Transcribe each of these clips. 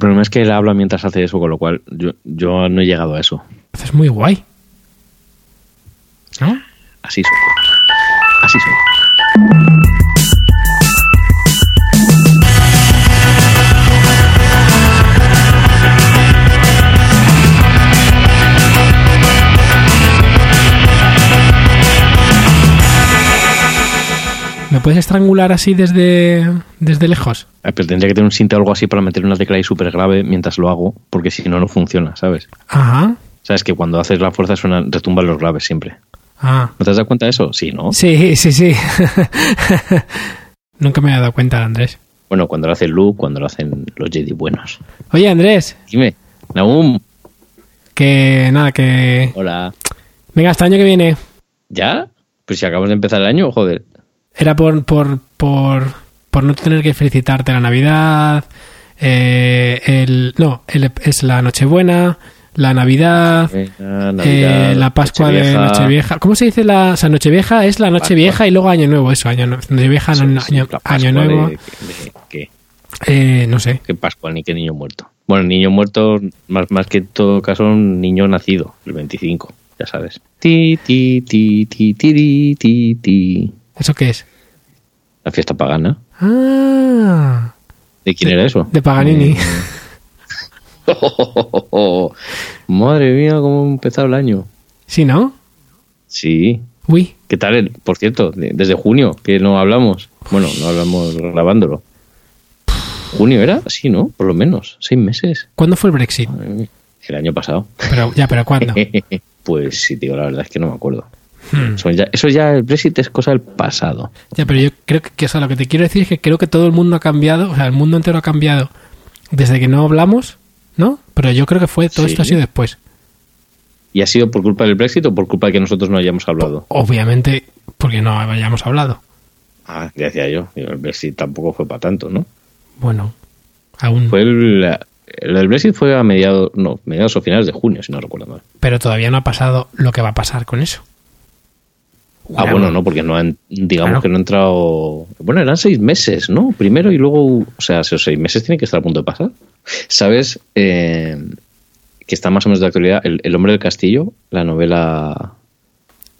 El problema es que él habla mientras hace eso, con lo cual yo, yo no he llegado a eso. Es muy guay. ¿No? Así soy. Así soy. ¿Me puedes estrangular así desde, desde lejos? Eh, Pero tendría que tener un sinte o algo así para meter una tecla ahí súper grave mientras lo hago, porque si no, no funciona, ¿sabes? Ajá. Sabes que cuando haces la fuerza suenan, retumban los graves siempre. Ah. ¿No te has dado cuenta de eso? Sí, ¿no? Sí, sí, sí. Nunca me había dado cuenta, Andrés. Bueno, cuando lo hace Luke, cuando lo hacen los Jedi buenos. Oye, Andrés, Dime, Naum, que nada, que... hola. Venga, hasta el año que viene. ¿Ya? Pues si acabamos de empezar el año, joder. Era por, por, por, por no tener que felicitarte la Navidad, eh, el, no, el- es la Nochebuena, la Navidad, eh, la Pascua de Nochevieja. ¿Cómo se dice la o sea, Nochevieja? Es la Nochevieja y luego Año Nuevo, eso, Año Nuevo. Nochevieja, Sí, no- sí, año, año Nuevo, de- de- ¿Qué? eh, no sé. ¿Qué Pascua ni qué niño muerto? Bueno, niño muerto, más, más que en todo caso, un niño nacido, el 25, ya sabes. Ti, ti, ti, ti, ti, ti, ti. ¿Eso qué es? La fiesta pagana. Ah, ¿De quién era eso? de Paganini. Madre mía, cómo empezado el año. ¿Sí, no? Sí. Uy, ¿Qué tal? el- Por cierto, de- desde junio, que no hablamos. Bueno, no hablamos grabándolo. ¿Junio era? Sí, ¿no? Por lo menos. Seis meses. ¿cuándo fue el Brexit? El año pasado. Pero, ya, pero ¿cuándo? pues sí, digo, la verdad es que no me acuerdo. Hmm. Eso ya, eso ya, el Brexit es cosa del pasado. Ya, pero yo creo que, que, o sea, lo que te quiero decir es que creo que todo el mundo ha cambiado, o sea, el mundo entero ha cambiado desde que no hablamos, ¿no? Pero yo creo que fue todo Sí. esto ha sido después. ¿Y ha sido por culpa del Brexit o por culpa de que nosotros no hayamos hablado? Obviamente, porque no hayamos hablado. Ah, ya decía yo. El Brexit tampoco fue para tanto, ¿no? Bueno, aún. Fue el, el del Brexit fue a mediados, no, mediados o finales de junio, si no recuerdo mal. Pero todavía no ha pasado lo que va a pasar con eso. Ah, bueno, no, porque no han, digamos Claro. que no ha entrado. Bueno, eran seis meses, ¿no? Primero y luego, o sea, esos seis meses tienen que estar a punto de pasar. ¿Sabes? Eh, que está más o menos de actualidad. El, El hombre del castillo, la novela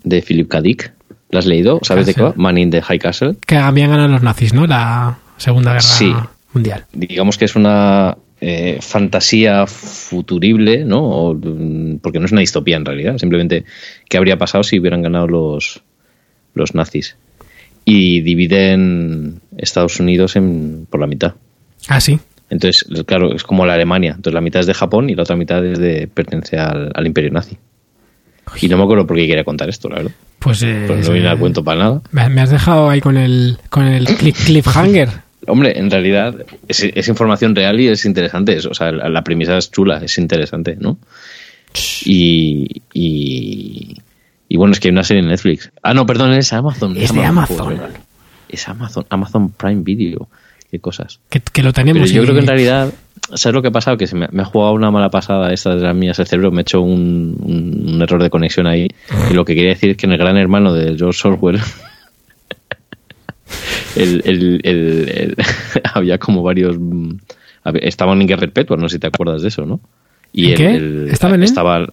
de Philip K. Dick. ¿La has leído? ¿Sabes de qué va? Man in the High Castle. Que habían ganado los nazis, ¿no? La Segunda Guerra Sí. Mundial. Digamos que es una eh, fantasía futurible, ¿no? O, mm, porque no es una distopía en realidad. Simplemente, ¿qué habría pasado si hubieran ganado los, los nazis? Y dividen Estados Unidos en, por la mitad. Ah, sí. Entonces, claro, es como la Alemania. Entonces, la mitad es de Japón y la otra mitad es de, pertenece al, al imperio nazi. Y no me acuerdo por qué quería contar esto, la verdad. Pues, eh, Pues no viene al cuento para nada. me, has dejado ahí con el, con el cliff- cliffhanger. Hombre, en realidad es, es información real y es interesante. Es- o sea, la, la premisa es chula, es interesante, ¿no? Y, y, y bueno, es que hay una serie en Netflix. Ah, no, perdón, es Amazon. Es de Amazon. Es Amazon, Amazon Prime Video. Qué cosas. Que, que lo tenemos. Pero yo y- creo que en realidad, ¿sabes lo que ha pasado? Que se me, me ha jugado una mala pasada esta de las mías el cerebro, me ha hecho un, un- un error de conexión ahí. Y lo que quería decir es que en el gran hermano de George Orwell el, el- el- había como varios... mm, Estaban en guerra perpetua, no sé si te acuerdas de eso, ¿no? ¿En el- qué? ¿Estaban en? Estaba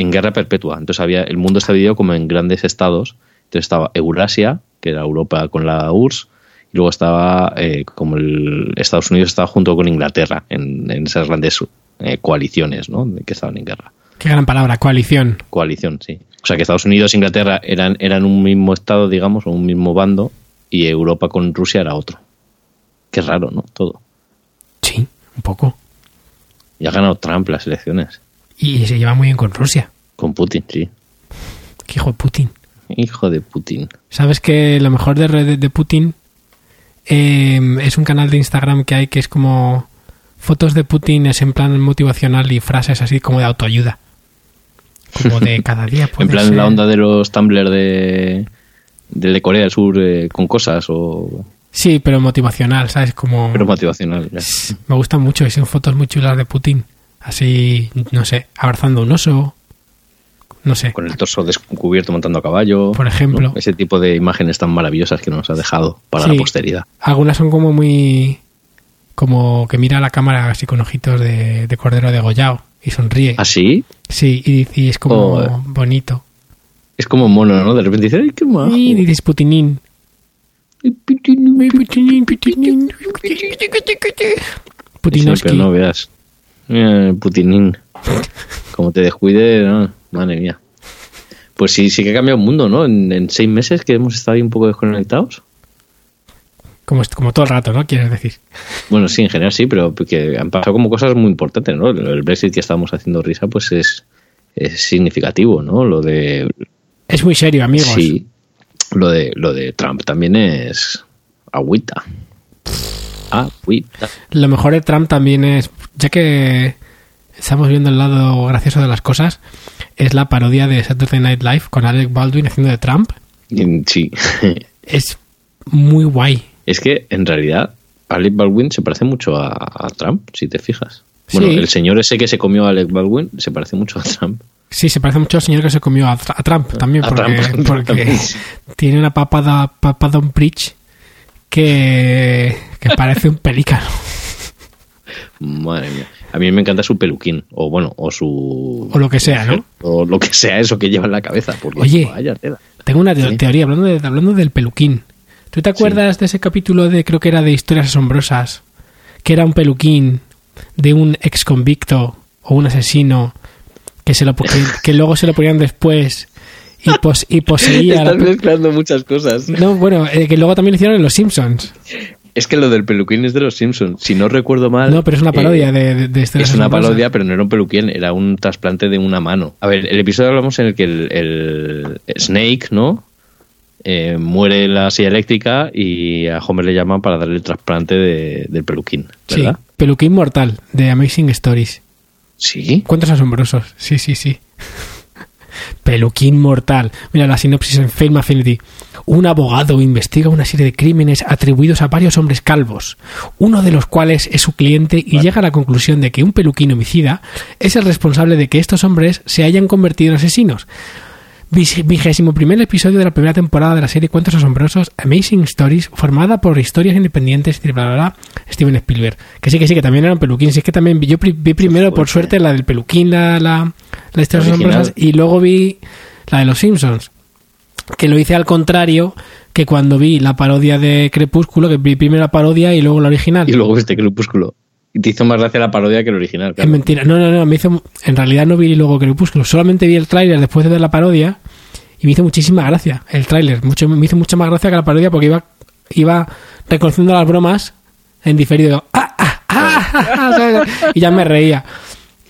en guerra perpetua. Entonces había el mundo está dividido como en grandes estados. Entonces estaba Eurasia, que era Europa con la URSS, y luego estaba eh, como el Estados Unidos estaba junto con Inglaterra en, en esas grandes eh, coaliciones, ¿no? Que estaban en guerra. Qué gran palabra, coalición. Coalición, sí. O sea que Estados Unidos e Inglaterra eran, eran un mismo estado, digamos, o un mismo bando, y Europa con Rusia era otro. Qué raro, ¿no? Todo. Sí, un poco. Y ha ganado Trump las elecciones. Y se lleva muy bien con Rusia. Con Putin, sí. Qué hijo de Putin. Hijo de Putin. ¿Sabes que lo mejor de, red- de Putin eh, es un canal de Instagram que hay que es como fotos de Putin es en plan motivacional y frases así como de autoayuda? Como de cada día. En plan ser. la onda de los Tumblr de, de Corea del Sur eh, con cosas o... Sí, pero motivacional, ¿sabes? Como... Pero motivacional. ya. Me gustan mucho y son fotos muy chulas de Putin. Así, no sé, abrazando un oso. No sé. Con el torso descubierto montando a caballo. Por ejemplo. ¿no? Ese tipo de imágenes tan maravillosas que nos ha dejado para Sí. la posteridad. Algunas son como muy como que mira a la cámara así con ojitos de, de cordero degollado y sonríe. ¿Así? Sí, y, y es como Oh. bonito. Es como mono, ¿no? De repente dice, ¡ay, qué majo! Y dices Putinín. Putinín, Putinín. No veas. Eh, Putinín. Como te descuide, no, madre mía. Pues sí, sí que ha cambiado el mundo, ¿no? En, en seis meses que hemos estado ahí un poco desconectados. Como, como todo el rato, ¿no? Quieres decir. Bueno, sí, en general sí, pero que han pasado como cosas muy importantes, ¿no? El Brexit que estábamos haciendo risa, pues es, es significativo, ¿no? Lo de Es muy serio, amigos. sí, lo de lo de Trump también es agüita. Agüita. Lo mejor de Trump también es, ya que estamos viendo el lado gracioso de las cosas, es la parodia de Saturday Night Live con Alec Baldwin haciendo de Trump. Y Sí. Es muy guay. Es que en realidad Alec Baldwin se parece mucho a, a Trump, si te fijas. Bueno, Sí. el señor ese que se comió a Alec Baldwin se parece mucho a Trump. Sí, se parece mucho al señor que se comió a, Trump también, A porque, Trump porque tiene una papada, papada un bridge que, que parece un pelícano. Madre mía. A mí me encanta su peluquín, o bueno, o su... O lo que sea, ¿no? O lo que sea eso que lleva en la cabeza. Porque, Oye. vaya tela. Tengo una Sí. teoría, hablando, de, hablando del peluquín. ¿Tú te acuerdas de ese capítulo de, creo que era de Historias Asombrosas, que era un peluquín de un ex convicto o un asesino que, se lo, que, que luego se lo ponían después y, pos- y poseía... Estás mezclando muchas cosas. no, bueno, eh, que luego también lo hicieron en Los Simpsons. Es que lo del peluquín es de los Simpsons. Si no recuerdo mal. No, pero es una eh, parodia de, de, de Es una parodia, pero no era un peluquín, era un trasplante de una mano. A ver, el episodio hablamos en el que el, el Snake, ¿no? Eh, muere la silla eléctrica y a Homer le llaman para darle el trasplante de- del peluquín, Sí, ¿verdad? Peluquín Mortal, de Amazing Stories. Sí. Cuentos asombrosos. Sí, sí, sí. Peluquín mortal. Mira la sinopsis en Film Affinity. Un abogado investiga una serie de crímenes atribuidos a varios hombres calvos, uno de los cuales es su cliente y llega a la conclusión de que un peluquín homicida es el responsable de que estos hombres se hayan convertido en asesinos. Vigésimo primer episodio de la primera temporada de la serie Cuentos Asombrosos Amazing Stories, formada por historias independientes y bla bla bla, Steven Spielberg. Que sí, que sí, que también era un peluquín. Sí, es que también vi- yo vi primero, por suerte, la del peluquín, la, la, la historias La original. asombrosas, y luego vi la de los Simpsons. Que lo hice al contrario que cuando vi la parodia de Crepúsculo, que vi primero la parodia y luego la original. Y luego este crepúsculo. Y te hizo más gracia la parodia que el original, Es claro. mentira. No, no, no. Me hizo, en realidad no vi luego Crepúsculo. Solamente vi el tráiler después de ver la parodia y me hizo muchísima gracia el tráiler. Mucho, me hizo mucha más gracia que la parodia porque iba, iba reconociendo las bromas en diferido. ¡Ah, ah, ah, ah, ah! y ya me reía.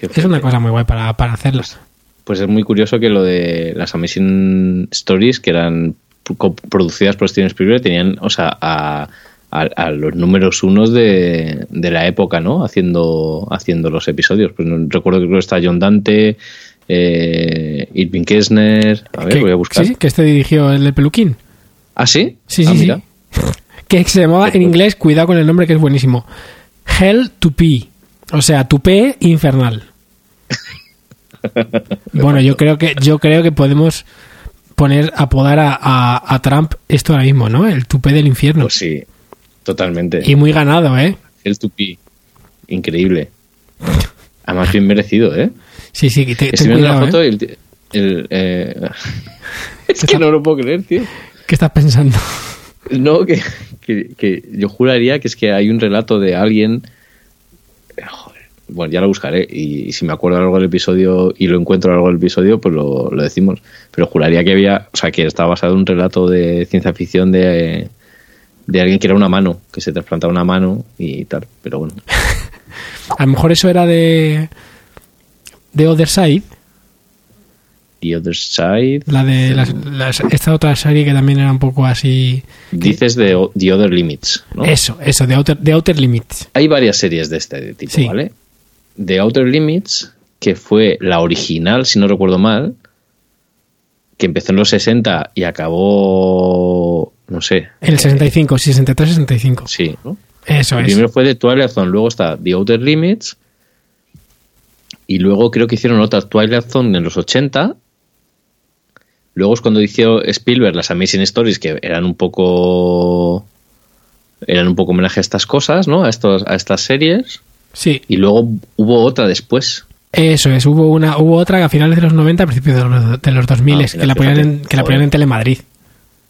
Es una cosa muy guay para, para hacerlas. Pues es muy curioso que lo de las Amazing Stories, que eran producidas por Steven Spielberg, tenían, o sea, a, a- a los números unos de, de la época, ¿no? Haciendo, haciendo los episodios. Pues no- recuerdo que creo que está John Dante, eh, Irving Kessner. A ver, voy a buscar. Sí, que este dirigió el de Peluquín. ¿Ah, sí? Sí, Ah, sí, mira. sí. Que se llamaba en inglés, cuidado con el nombre que es buenísimo. Hell to P. O sea, tupé infernal. Bueno, yo creo que yo creo que podemos poner apodar a, a- a Trump esto ahora mismo, ¿no? El tupé del infierno. Pues sí, totalmente. y muy ganado, ¿eh? El tupi. Increíble. Además, bien merecido, ¿eh? Sí, sí, te, ten Estoy viendo la foto ¿eh? y el, el, eh, es que no lo puedo creer, tío. ¿Qué estás pensando? No, que, que, que yo juraría que es que hay un relato de alguien. Bueno, ya lo buscaré. Y, y si me acuerdo algo del episodio y lo encuentro algo del episodio, pues lo, lo decimos. Pero juraría que había. O sea, que estaba basado en un relato de ciencia ficción de, de alguien que era una mano, que se trasplantaba una mano y tal. Pero bueno. A lo mejor eso era de de Other Side, The Other Side. la de las- las- esta otra serie que también era un poco así. Dices de The Other Limits, ¿no? Eso, eso, de Outer, de Outer Limits. Hay varias series de este tipo, Sí. ¿vale? The Outer Limits, que fue la original, si no recuerdo mal, que empezó en los 60 y acabó, no sé. El 65, sí, 63, 65. Sí, ¿no? Eso El es. primero fue de Twilight Zone, luego está The Outer Limits, y luego creo que hicieron otra Twilight Zone en los 80. Luego es cuando hizo Spielberg las Amazing Stories, que eran un poco eran un poco homenaje a estas cosas, ¿no? A, estos, a estas series. Sí. Y luego hubo otra después. Eso es, hubo una hubo otra que a finales de los 90, a principios de los, de los 2000, Ah, que, la ponían en, que la ponían en Telemadrid.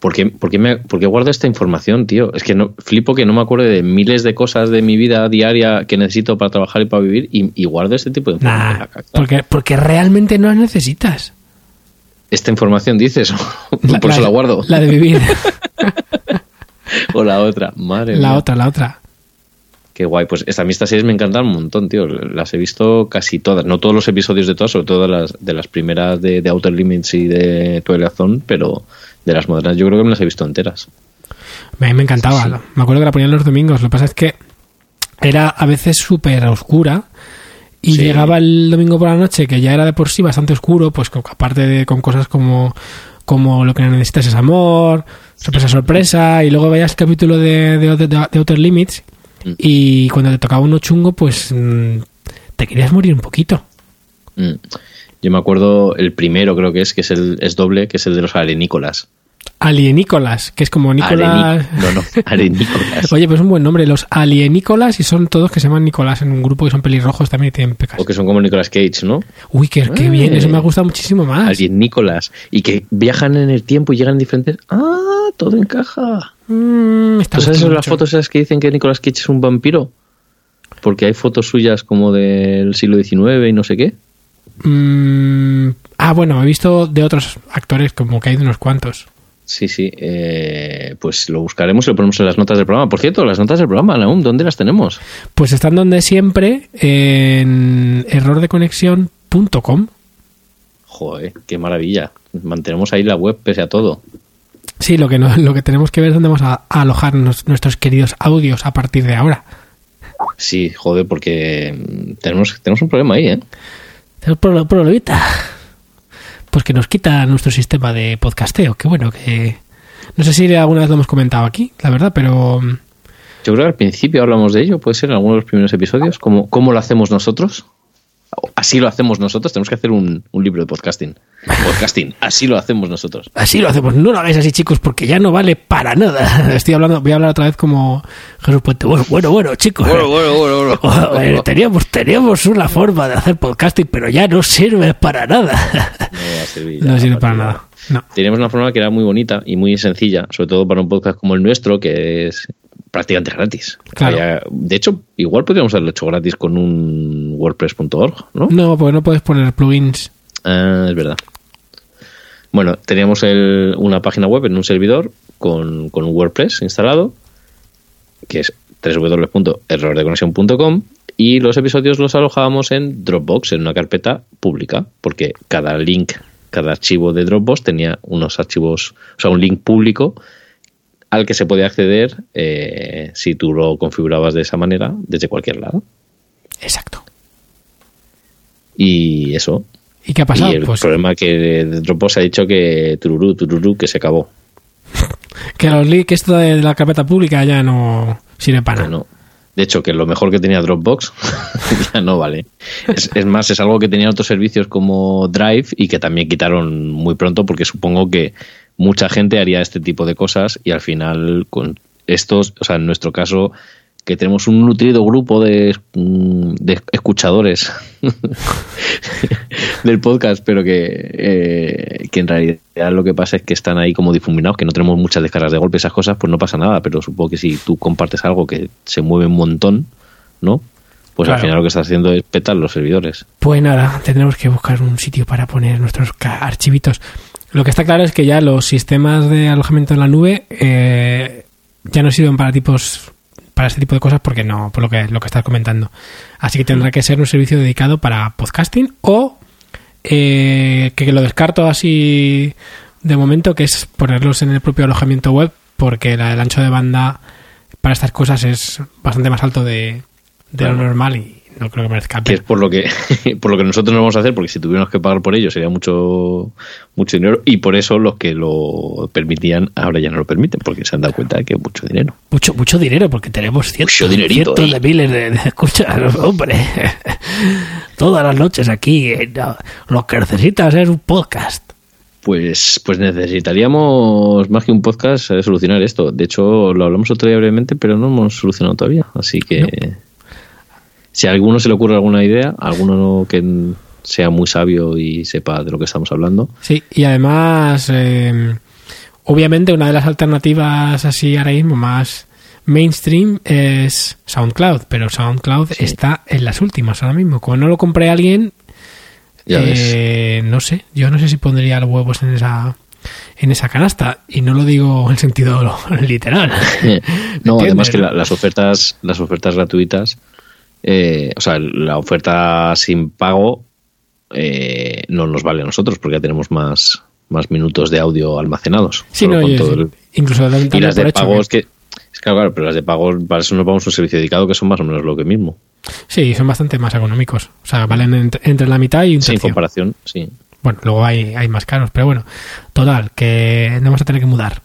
¿Por qué, por qué me, por qué guardo esta información, tío? Es que no, flipo que no me acuerdo de miles de cosas de mi vida diaria que necesito para trabajar y para vivir y, y guardo este tipo de información. Nah, porque, porque realmente no las necesitas. Esta información dices, por eso la guardo. La de vivir. o la otra, madre la mía. otra, la otra. Qué guay. Pues esta, a mí estas series me encantan un montón, tío. Las he visto casi todas. No todos los episodios de todas, sobre todo las, de las primeras de, de Outer Limits y de Twilight Zone, pero de las modernas yo creo que me las he visto enteras. A mí me encantaba. Sí. Me acuerdo que la ponían los domingos. Lo que pasa es que era a veces súper oscura. Y Sí. llegaba el domingo por la noche, que ya era de por sí bastante oscuro, pues con- aparte de con cosas como, como lo que necesitas es amor, sorpresa, sorpresa, y luego veías el capítulo de, de, de- de Outer Limits, Mm. y cuando te tocaba uno chungo, pues mm, te querías morir un poquito. Mm. Yo me acuerdo el primero, creo que es, que es el es doble, que es el de los arenícolas. Alienícolas, que es como Nicolás. Arení- No, no, arenícolas. Oye, pues es un buen nombre, los alienícolas, y son todos que se llaman Nicolás en un grupo y son pelirrojos también y tienen pecas. o que son como Nicolas Cage, ¿no? Uy, qué, qué Eh. bien, eso me ha gustado muchísimo más. Alienícolas. Y que viajan en el tiempo y llegan diferentes. ¡Ah! Todo encaja. Mm, ¿Tú sabes gustando las fotos esas que dicen que Nicolas Cage es un vampiro? Porque hay fotos suyas como del siglo XIX y no sé qué. Mm, ah, bueno, he visto de otros actores como que hay de unos cuantos. Sí, sí. eh, pues lo buscaremos y lo ponemos en las notas del programa. Por cierto, las notas del programa, Naum, ¿dónde las tenemos? Pues están donde siempre en errordeconexión.com. Joder, qué maravilla. Mantenemos ahí la web pese a todo. Sí, lo que, no- lo que tenemos que ver es dónde vamos a, a alojar nos- nuestros queridos audios a partir de ahora. Sí, joder, porque tenemos, tenemos un problema ahí, ¿eh? Tenemos pro- problemita. Pues que nos quita nuestro sistema de podcasteo. Que bueno, que... No sé si alguna vez lo hemos comentado aquí, la verdad, pero... mm, Yo creo que al principio hablamos de ello, puede ser en alguno de los primeros episodios, como cómo lo hacemos nosotros. Así lo hacemos nosotros, tenemos que hacer un, un libro de podcasting. Podcasting, así lo hacemos nosotros. Así lo hacemos. No lo hagáis así, chicos, porque ya no vale para nada. Estoy hablando, voy a hablar otra vez como Jesús Puente. Bueno, bueno, bueno, chicos. bueno, bueno. Joder, teníamos, teníamos una forma de hacer podcasting, pero ya no sirve para nada. No va a servir No sirve para nada. No. Teníamos una forma que era muy bonita y muy sencilla, sobre todo para un podcast como el nuestro, que es prácticamente gratis. Claro. Había- de hecho, igual podríamos haberlo hecho gratis con un wordpress.org, ¿no? No, porque no puedes poner plugins. Ah, es verdad. Bueno, teníamos el- una página web en un servidor con, con un WordPress instalado, que es www.errordeconexión.com y los episodios los alojábamos en Dropbox, en una carpeta pública, porque cada link, cada archivo de Dropbox tenía unos archivos, o sea, un link público al que se podía acceder eh, si tú lo configurabas de esa manera desde cualquier lado. Exacto. Y eso, ¿Y qué ha pasado? y el Pues problema que Dropbox ha dicho que tururú, tururú, que se acabó. que los que esto de la carpeta pública ya no sirve para nada. no. De hecho, que lo mejor que tenía Dropbox ya no vale. Es, es más, es algo que tenían otros servicios como Drive y que también quitaron muy pronto porque supongo que mucha gente haría este tipo de cosas y al final con estos, o sea, en nuestro caso, que tenemos un nutrido grupo de, mm, de escuchadores del podcast, pero que, eh, que en realidad lo que pasa es que están ahí como difuminados, que no tenemos muchas descargas de golpe, esas cosas, pues no pasa nada, pero supongo que si tú compartes algo que se mueve un montón, ¿no? Pues al final lo que estás haciendo es petar los servidores. Pues nada, tendremos que buscar un sitio para poner nuestros archivitos. Lo que está claro es que ya los sistemas de alojamiento en la nube eh, ya no sirven para tipos para este tipo de cosas porque no, por lo que lo que estás comentando. Así que tendrá que ser un servicio dedicado para podcasting o eh, que lo descarto así de momento, que es ponerlos en el propio alojamiento web porque la- el ancho de banda para estas cosas es bastante más alto de, de lo normal y no creo que merezca Que es por lo que por lo que nosotros no vamos a hacer, porque si tuviéramos que pagar por ello sería mucho mucho dinero y por eso los que lo permitían ahora ya no lo permiten, porque se han dado cuenta de que es mucho dinero. Mucho, mucho dinero, porque tenemos cientos, eh. de miles de, de escuchas, hombre. Todas las noches aquí. eh, Lo que necesitas es un podcast. Pues, pues necesitaríamos más que un podcast eh, solucionar esto. De hecho, lo hablamos otro día brevemente, pero no hemos solucionado todavía. Así que si a alguno se le ocurre alguna idea, alguno que sea muy sabio y sepa de lo que estamos hablando. Sí, y además, eh, obviamente una de las alternativas así ahora mismo más mainstream es SoundCloud, pero SoundCloud está en las últimas ahora mismo. Como no lo compré a alguien, eh, no sé, yo no sé si pondría los huevos en esa en esa canasta y no lo digo en sentido literal. no, además que las ofertas las ofertas gratuitas, eh, o sea, la oferta sin pago eh, no nos vale a nosotros porque ya tenemos más más minutos de audio almacenados. Sí, no, incluso y las de pago es que es claro, pero las de pago para eso nos vamos a un servicio dedicado que son más o menos lo que mismo. Sí, son bastante más económicos. O sea, valen entre, la mitad y un tercio. Sí, comparación, sí. Bueno, luego hay, hay más caros, pero bueno, total, que no vamos a tener que mudar.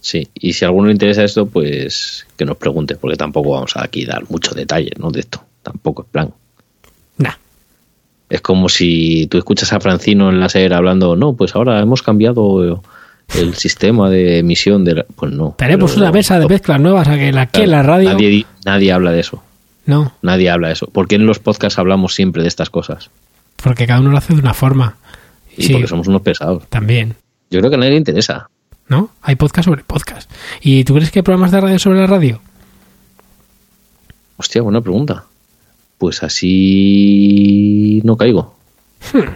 Sí, y si a alguno le interesa esto, pues que nos pregunte, porque tampoco vamos a aquí dar mucho detalle, ¿no? De esto, tampoco es plan. Nah. Es como si tú escuchas a Francino en la serie hablando, no, pues ahora hemos cambiado el sistema de emisión de pues no tenemos una mesa de mezclas nuevas aquí en la radio nadie, nadie habla de eso no. Nadie habla de eso. ¿Por qué en los podcasts hablamos siempre de estas cosas? Porque cada uno lo hace de una forma. Y porque somos unos pesados. También. Yo creo que a nadie le interesa. ¿No? Hay podcast sobre podcast. ¿Y tú crees que hay programas de radio sobre la radio? Hostia, buena pregunta. Pues así no caigo. Hmm.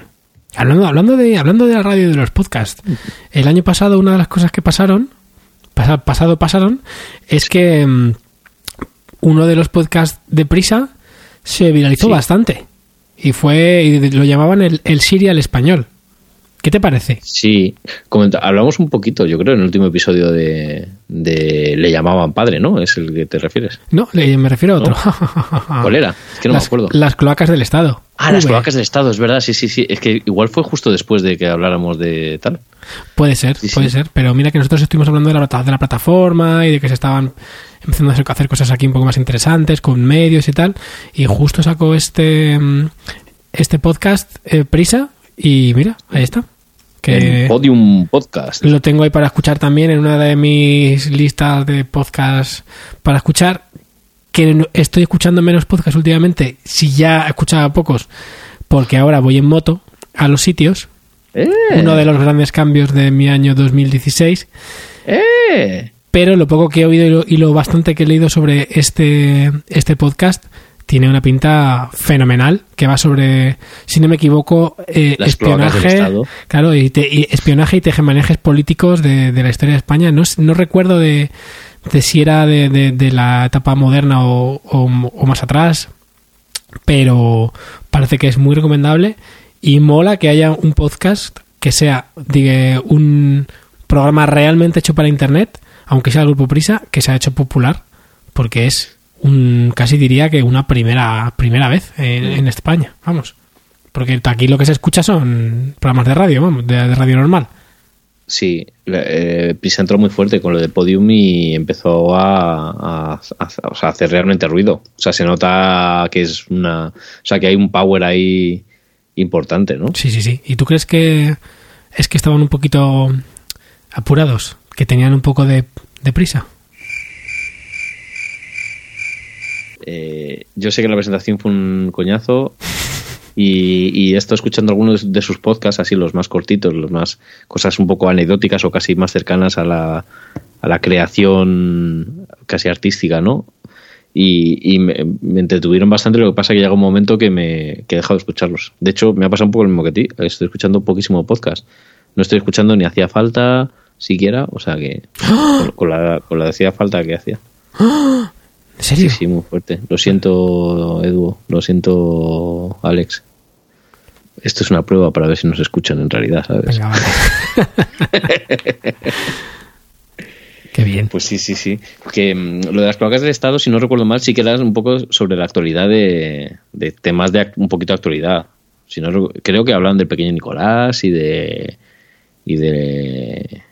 Hablando, hablando, de, hablando de la radio y de los podcasts, el año pasado una de las cosas que pasaron, pasado pasaron, es que mm, uno de los podcasts de Prisa se viralizó bastante. Y fue, y lo llamaban el, el Serial español. ¿Qué te parece? Sí, hablamos un poquito, yo creo, en el último episodio de, Le llamaban padre, ¿no? ¿Es el que te refieres? No, me refiero a otro. ¿Cuál era? Es que no las, me acuerdo. Las cloacas del Estado. Ah, las cloacas del Estado, es verdad, sí, sí, sí. Es que igual fue justo después de que habláramos de tal. Puede ser, puede ser. Pero mira que nosotros estuvimos hablando de la, de la plataforma y de que se estaban empezando a hacer cosas aquí un poco más interesantes con medios y tal. Y justo sacó este, mm, este podcast eh, Prisa y mira, ahí está. Que Podium Podcast. Lo tengo ahí para escuchar también en una de mis listas de podcasts para escuchar. Que estoy escuchando menos podcasts últimamente, si ya escuchaba pocos, porque ahora voy en moto a los sitios. Eh. Uno de los grandes cambios de mi año 2016. Eh. Pero lo poco que he oído y lo, y lo bastante que he leído sobre este, este podcast tiene una pinta fenomenal que va sobre, si no me equivoco, eh, espionaje, claro, y, espionaje y tejemanejes políticos de, la historia de España. No, no recuerdo de, si era de, la etapa moderna o, más atrás, pero parece que es muy recomendable y mola que haya un podcast que sea diga, un programa realmente hecho para Internet, aunque sea el Grupo Prisa, que se ha hecho popular, porque es un, casi diría que una primera, primera vez en, España, vamos. Porque aquí lo que se escucha son programas de radio, vamos, de, radio normal. Sí, eh, Prisa entró muy fuerte con lo de Podium y empezó a, hacer realmente ruido. O sea, se nota que es una. O sea, que hay un power ahí importante, ¿no? Sí, sí, sí. ¿Y tú crees que es que estaban un poquito apurados? ¿Que tenían un poco de, de prisa? Eh, yo sé que la presentación fue un coñazo y, y he estado escuchando algunos de sus podcasts, así los más cortitos, los más cosas un poco anecdóticas o casi más cercanas a la, a la creación casi artística, ¿no? Y, me, entretuvieron bastante, lo que pasa que llega un momento que me que he dejado de escucharlos. De hecho, me ha pasado un poco lo mismo que a ti, estoy escuchando poquísimo podcast. No estoy escuchando ni hacía falta siquiera, o sea que con, la, con la hacía falta que hacía. ¿En serio? Sí, sí, muy fuerte. Lo siento, Edu. Lo siento, Alex. Esto es una prueba para ver si nos escuchan en realidad, ¿sabes? Venga, Qué bien. Pues sí, sí, sí. Porque mm, lo de las placas del Estado, si no recuerdo mal, sí que era un poco sobre la actualidad de, temas de un poquito de actualidad. Si no, creo que hablan del pequeño Nicolás y de. y de.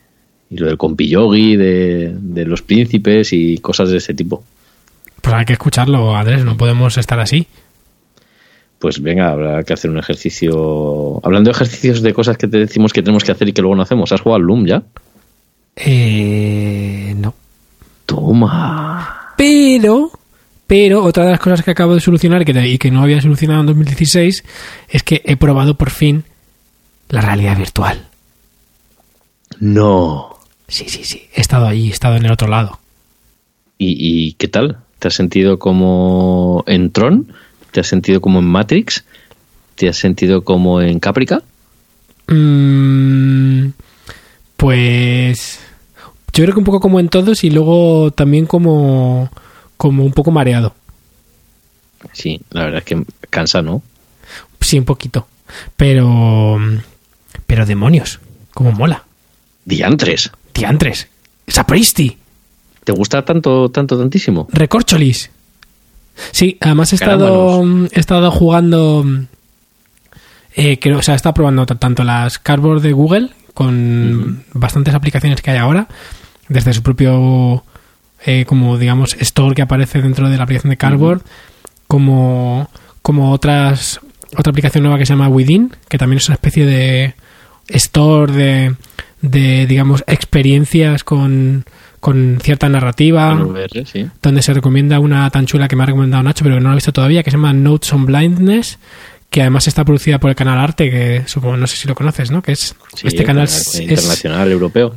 y lo del compillogi, de, de los príncipes y cosas de ese tipo. Pues hay que escucharlo, Andrés, no podemos estar así. pues venga, habrá que hacer un ejercicio. Hablando de ejercicios de cosas que te decimos que tenemos que hacer y que luego no hacemos, ¿has jugado al Loom ya? Eh, no. Toma. Pero, pero otra de las cosas que acabo de solucionar y que, y que no había solucionado en 2016 es que he probado por fin la realidad virtual. No. Sí, sí, sí. He estado ahí, he estado en el otro lado. ¿Y, y qué tal? ¿Te has sentido como en Tron? ¿Te has sentido como en Matrix? ¿Te has sentido como en Caprica? Mm, pues yo creo que un poco como en todos y luego también como, como un poco mareado. Sí, la verdad es que cansa, ¿no? Sí, un poquito. Pero. Pero demonios, como mola. Diantres. Diantres. Sapristi. ¿Te gusta tanto, tanto, tantísimo? Recorcholis. Sí, además he estado, he estado jugando. Eh, que, o sea, he estado probando tanto las Cardboard de Google con bastantes aplicaciones que hay ahora, desde su propio, eh, como digamos, store que aparece dentro de la aplicación de Cardboard, como, como otras otra aplicación nueva que se llama Within, que también es una especie de store de, de digamos, experiencias con, con cierta narrativa En VR, sí. donde se recomienda una tan chula que me ha recomendado Nacho, pero que no la he visto todavía, que se llama Notes on Blindness, que además está producida por el canal Arte, que supongo, no sé si lo conoces, ¿no? Que es Sí, este canal canal es, internacional, europeo.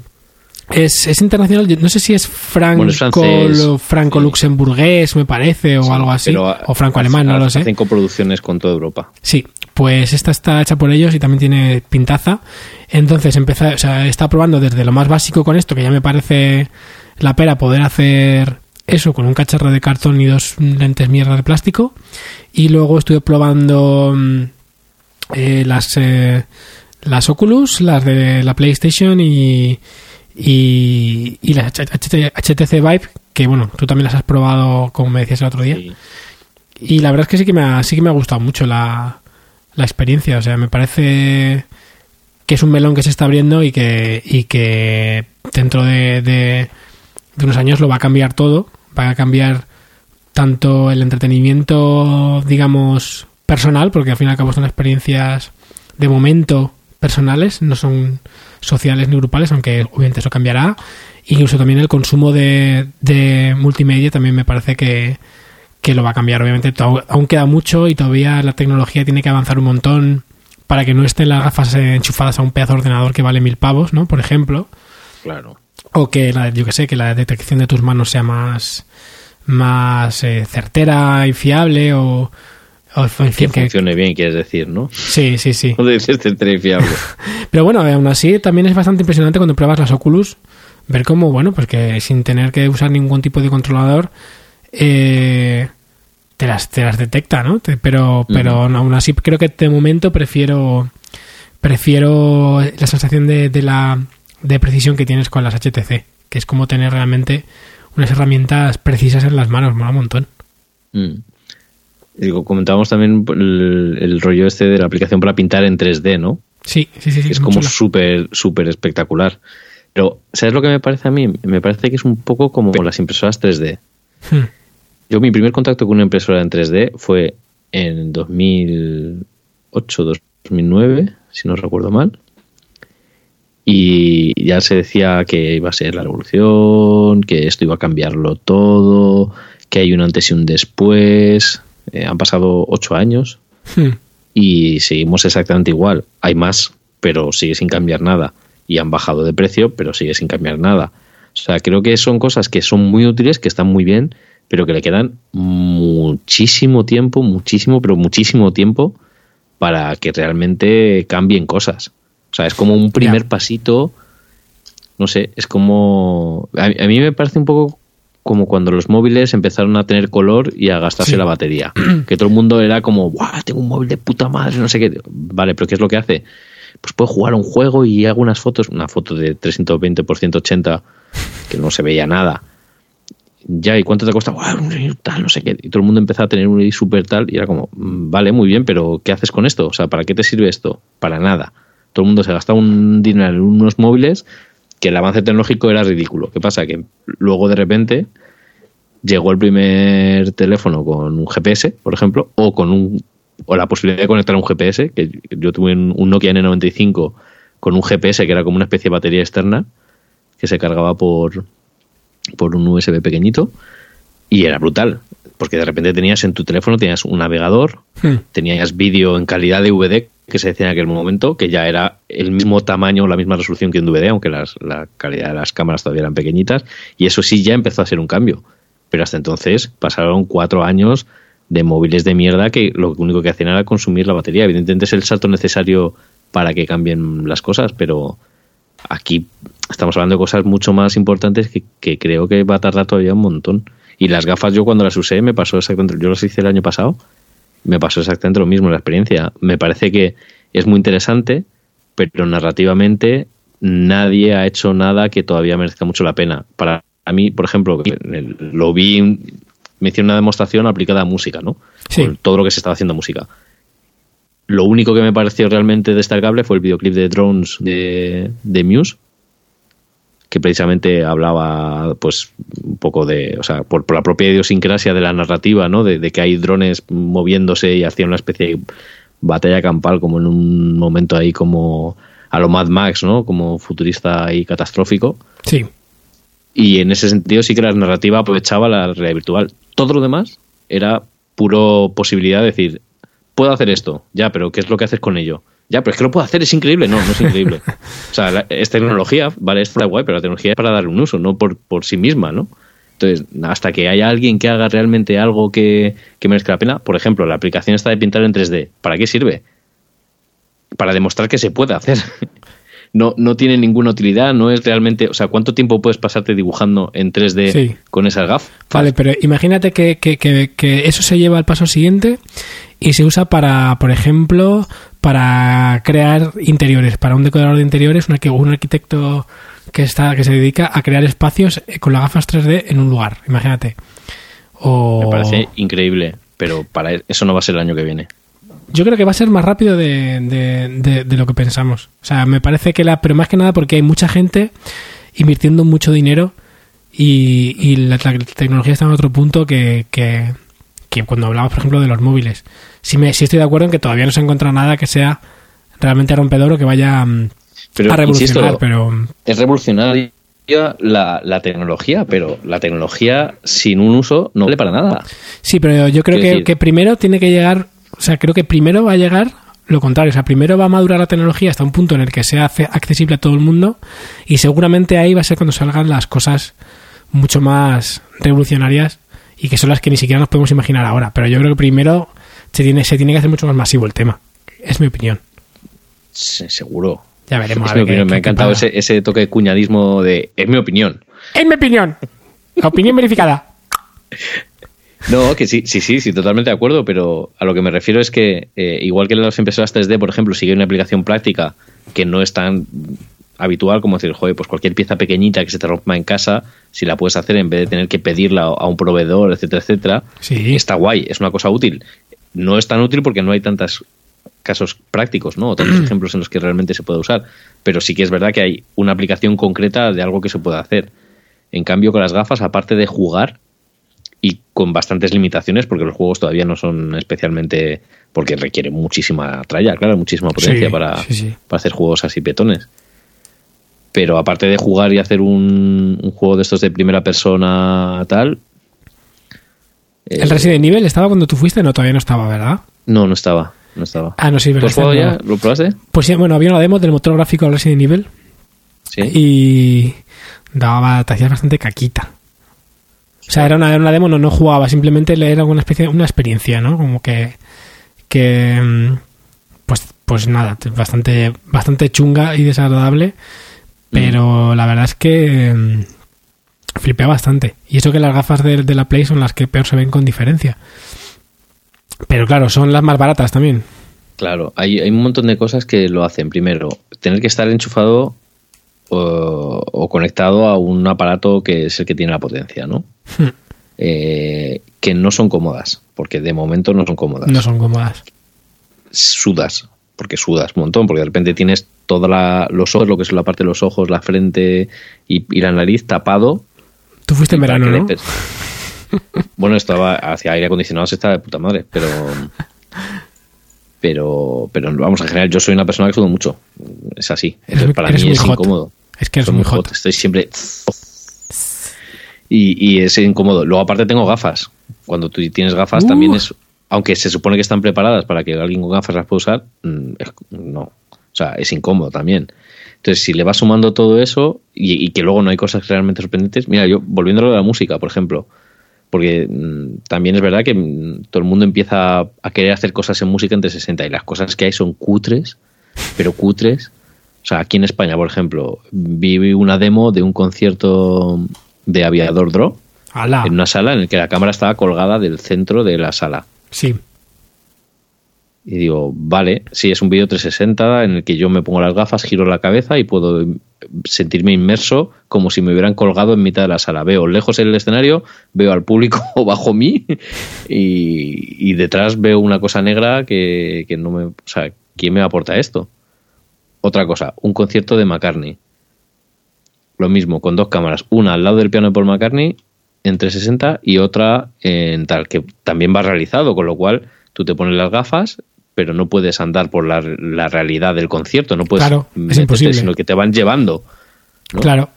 Es, es internacional, no sé si es Bueno, franco-luxemburgués, me parece, o algo así, Pero, o franco-alemán, no lo sé. Hacen coproducciones con toda Europa. Sí, pues esta está hecha por ellos y también tiene pintaza. Entonces empecé, o sea, está probando desde lo más básico con esto, que ya me parece la pera poder hacer eso con un cacharro de cartón y dos lentes mierda de plástico. Y luego estuve probando mm, eh, las eh, las Oculus, las de la PlayStation y y, y las HTC Vive, que bueno, tú también las has probado como me decías el otro día. Y- Y la verdad es que sí que me ha, sí que me ha gustado mucho la, la experiencia. O sea, me parece que es un melón que se está abriendo y que, y que dentro de, de, de unos años lo va a cambiar todo. Va a cambiar tanto el entretenimiento, digamos, personal, porque al fin y al cabo son experiencias de momento personales, no son sociales ni grupales, aunque obviamente eso cambiará. Incluso también el consumo de, de multimedia también me parece que, que lo va a cambiar. Obviamente aún queda mucho y todavía la tecnología tiene que avanzar un montón para que no estén las gafas enchufadas a un pedazo de ordenador que vale mil pavos, ¿no? Por ejemplo. Claro. O que la, yo que sé, que la detección de tus manos sea más, más eh, certera y fiable o, o Que funcione bien, quieres decir, ¿no? sí, sí, sí. No dices centro fiable. Pero bueno, aún así también es bastante impresionante cuando pruebas las Oculus ver cómo, bueno, pues que sin tener que usar ningún tipo de controlador eh, te, las, te las detecta, ¿no? Te- pero pero aún así creo que de momento prefiero prefiero la sensación de, de la de precisión que tienes con las HTC, que es como tener realmente unas herramientas precisas en las manos, mola un montón. Mm. Digo, comentábamos también el, el rollo este de la aplicación para pintar en 3D, ¿no? Sí, sí, sí. sí es como súper, súper espectacular. Pero, ¿sabes lo que me parece a mí? Me parece que es un poco como las impresoras 3D. Hmm. Yo mi primer contacto con una impresora en 3D fue en 2008, 2009, si no recuerdo mal. Y ya se decía que iba a ser la revolución, que esto iba a cambiarlo todo, que hay un antes y un después. Eh, han pasado ocho años Hmm. y seguimos exactamente igual. Hay más, pero sigue sin cambiar nada. Y han bajado de precio, pero sigue sin cambiar nada. O sea, creo que son cosas que son muy útiles, que están muy bien, pero que le quedan muchísimo tiempo, muchísimo, pero muchísimo tiempo para que realmente cambien cosas. O sea, es como un primer pasito, no sé, es como... A, a mí me parece un poco como cuando los móviles empezaron a tener color y a gastarse Sí. la batería. Que todo el mundo era como, ¡guau! Tengo un móvil de puta madre, no sé qué. Vale, pero ¿qué es lo que hace? Pues puedo jugar un juego y hago unas fotos, una foto de 320 por 180 que no se veía nada. Ya, ¿y cuánto te cuesta? ¡Guau! Tal, no sé qué. Y todo el mundo empezaba a tener un super tal y era como, "Mm, vale, muy bien, pero ¿qué haces con esto? O sea, ¿para qué te sirve esto? Para nada. Todo el mundo se gasta un dinero en unos móviles que el avance tecnológico era ridículo. ¿Qué pasa? Que luego de repente llegó el primer teléfono con un GPS, por ejemplo, o con un o la posibilidad de conectar un GPS, que yo tuve un Nokia N95 con un GPS que era como una especie de batería externa que se cargaba por, por un USB pequeñito y era brutal porque de repente tenías en tu teléfono tenías un navegador, hmm. tenías vídeo en calidad de DVD que se decía en aquel momento, que ya era el mismo tamaño, la misma resolución que un DVD, aunque las, la calidad de las cámaras todavía eran pequeñitas, y eso sí ya empezó a ser un cambio. Pero hasta entonces pasaron cuatro años de móviles de mierda que lo único que hacían era consumir la batería. Evidentemente es el salto necesario para que cambien las cosas, pero aquí estamos hablando de cosas mucho más importantes que, que creo que va a tardar todavía un montón. Y las gafas yo cuando las usé me pasó exactamente, yo las hice el año pasado, me pasó exactamente lo mismo la experiencia. Me parece que es muy interesante, pero narrativamente nadie ha hecho nada que todavía merezca mucho la pena. Para mí, por ejemplo, lo vi, me hicieron una demostración aplicada a música, ¿no? todo lo que se estaba haciendo música. Lo único que me pareció realmente destacable fue el videoclip de Drones de, de Muse, que precisamente hablaba pues un poco de, o sea, por, la propia idiosincrasia de la narrativa, ¿no? De, que hay drones moviéndose y hacían una especie de batalla campal como en un momento ahí como a lo Mad Max, ¿no? Como futurista y catastrófico. Sí. Y en ese sentido sí que la narrativa aprovechaba la realidad virtual. Todo lo demás era puro posibilidad de decir, puedo hacer esto, ya, pero ¿qué es lo que haces con ello? Ya, pero es que lo puedo hacer, es increíble. No, no es increíble. o sea, es tecnología, vale, es guay, pero la tecnología es para darle un uso, no por, por sí misma, ¿no? Entonces, hasta que haya alguien que haga realmente algo que, que merezca la pena, por ejemplo, la aplicación está de pintar en 3D. ¿Para qué sirve? Para demostrar que se puede hacer. No, no tiene ninguna utilidad, no es realmente, o sea, ¿cuánto tiempo puedes pasarte dibujando en 3D con esas gafas? Vale, pero imagínate que, que, que, eso se lleva al paso siguiente y se usa para, por ejemplo, para crear interiores, para un decorador de interiores, un, un arquitecto que está que se dedica a crear espacios eh, con las gafas 3D en un lugar, imagínate. Me parece increíble, pero para e, eso no va a ser el año que viene. Yo creo que va a ser más rápido de, lo que pensamos. O sea, me parece que la, pero más que nada porque hay mucha gente invirtiendo mucho dinero y, la, tecnología está en otro punto que, que, que cuando hablamos, por ejemplo, de los móviles sí, me, estoy de acuerdo en que todavía no se encuentra nada que sea realmente rompedor o que vaya mm, a revolucionar. pero Es revolucionaria la, la, tecnología, pero la tecnología sin un uso no vale para nada. Sí, pero yo creo que, que, primero tiene que llegar, o sea, creo que primero va a llegar lo contrario, o sea, primero va a madurar la tecnología hasta un punto en el que sea accesible a todo el mundo y seguramente ahí va a ser cuando salgan las cosas mucho más revolucionarias y que son las que ni siquiera nos podemos imaginar ahora. Pero yo creo que primero se tiene, se tiene que hacer mucho más masivo el tema. Es mi opinión. seguro. Ya veremos. me ha encantado ese, ese, toque de cuñadismo de es mi opinión. Es mi opinión. La opinión verificada. No, que sí, sí, sí, sí, totalmente de acuerdo, pero a lo que me refiero es que, eh, igual que las impresoras 3D, por ejemplo, sigue una aplicación práctica que no es tan habitual como decir, joder, pues cualquier pieza pequeñita que se te rompa en casa, si la puedes hacer en vez de tener que pedirla a un proveedor, etcétera, etcétera, sí. está guay, es una cosa útil no es tan útil porque no hay tantos casos prácticos, ¿no? O tantos ejemplos en los que realmente se puede usar. Pero sí que es verdad que hay una aplicación concreta de algo que se puede hacer. En cambio, con las gafas, aparte de jugar con bastantes limitaciones, porque los juegos todavía no son especialmente. porque requiere muchísima tralla, claro, muchísima potencia para, para hacer juegos así petones. Pero aparte de jugar y hacer un, un juego de estos de primera persona tal, ¿El Resident Evil estaba cuando tú fuiste? No, todavía no estaba, ¿verdad? No, no estaba. No estaba. Ah, no, sí, ¿Lo has jugado ya? ¿Lo probaste? Pues sí, bueno, había una demo del motor gráfico de Resident Evil. Sí. Y daba, te hacías bastante caquita. O sea, era una, una demo, no, no jugaba, simplemente era una especie una experiencia, ¿no? Como que. que mm, pues, pues nada, bastante, bastante chunga y desagradable. Pero la verdad es que mm, flipea bastante. Y eso que las gafas de, la Play son las que peor se ven con diferencia. Pero claro, son las más baratas también. Claro, hay, hay un montón de cosas que lo hacen. Primero, tener que estar enchufado o, conectado a un aparato que es el que tiene la potencia, ¿no? Eh, que no son cómodas, porque de momento no son cómodas. No son cómodas. Sudas, porque sudas un montón, porque de repente tienes todos los ojos, lo que es la parte de los ojos, la frente y, y la nariz tapado Tú fuiste en verano, ¿no? Bueno, estaba hacia aire acondicionado, se estaba de puta madre, pero Pero, pero vamos, en general, yo soy una persona que sudo mucho. Es así. Entonces, para mí es hot. incómodo. Es que es muy hot. Estoy siempre. Y, y es incómodo. Luego, aparte, tengo gafas. Cuando tú tienes gafas, Uh. también es. Aunque se supone que están preparadas para que alguien con gafas las pueda usar, mm, es- no. O sea, es incómodo también. Entonces, si le vas sumando todo eso y, y que luego no hay cosas realmente sorprendentes. Mira, yo, volviendo a lo de la música, por ejemplo. Porque mm, también es verdad que mm, todo el mundo empieza a querer hacer cosas en música entre 60 y las cosas que hay son cutres, pero cutres. O sea, aquí en España, por ejemplo, vi una demo de un concierto de Aviador Draw en una sala en la que la cámara estaba colgada del centro de la sala. Sí. Y digo, vale, sí, es un vídeo 360 en el que yo me pongo las gafas, giro la cabeza y puedo sentirme inmerso como si me hubieran colgado en mitad de la sala. Veo lejos el escenario, veo al público bajo mí y, y detrás veo una cosa negra que, que no me... O sea, ¿quién me aporta esto? Otra cosa, un concierto de McCartney. Lo mismo, con dos cámaras. Una al lado del piano de Paul McCartney en 360 y otra en tal, que también va realizado, con lo cual tú te pones las gafas, pero no puedes andar por la, la realidad del concierto, no puedes Claro, es imposible. sino que te van llevando. ¿no? Claro.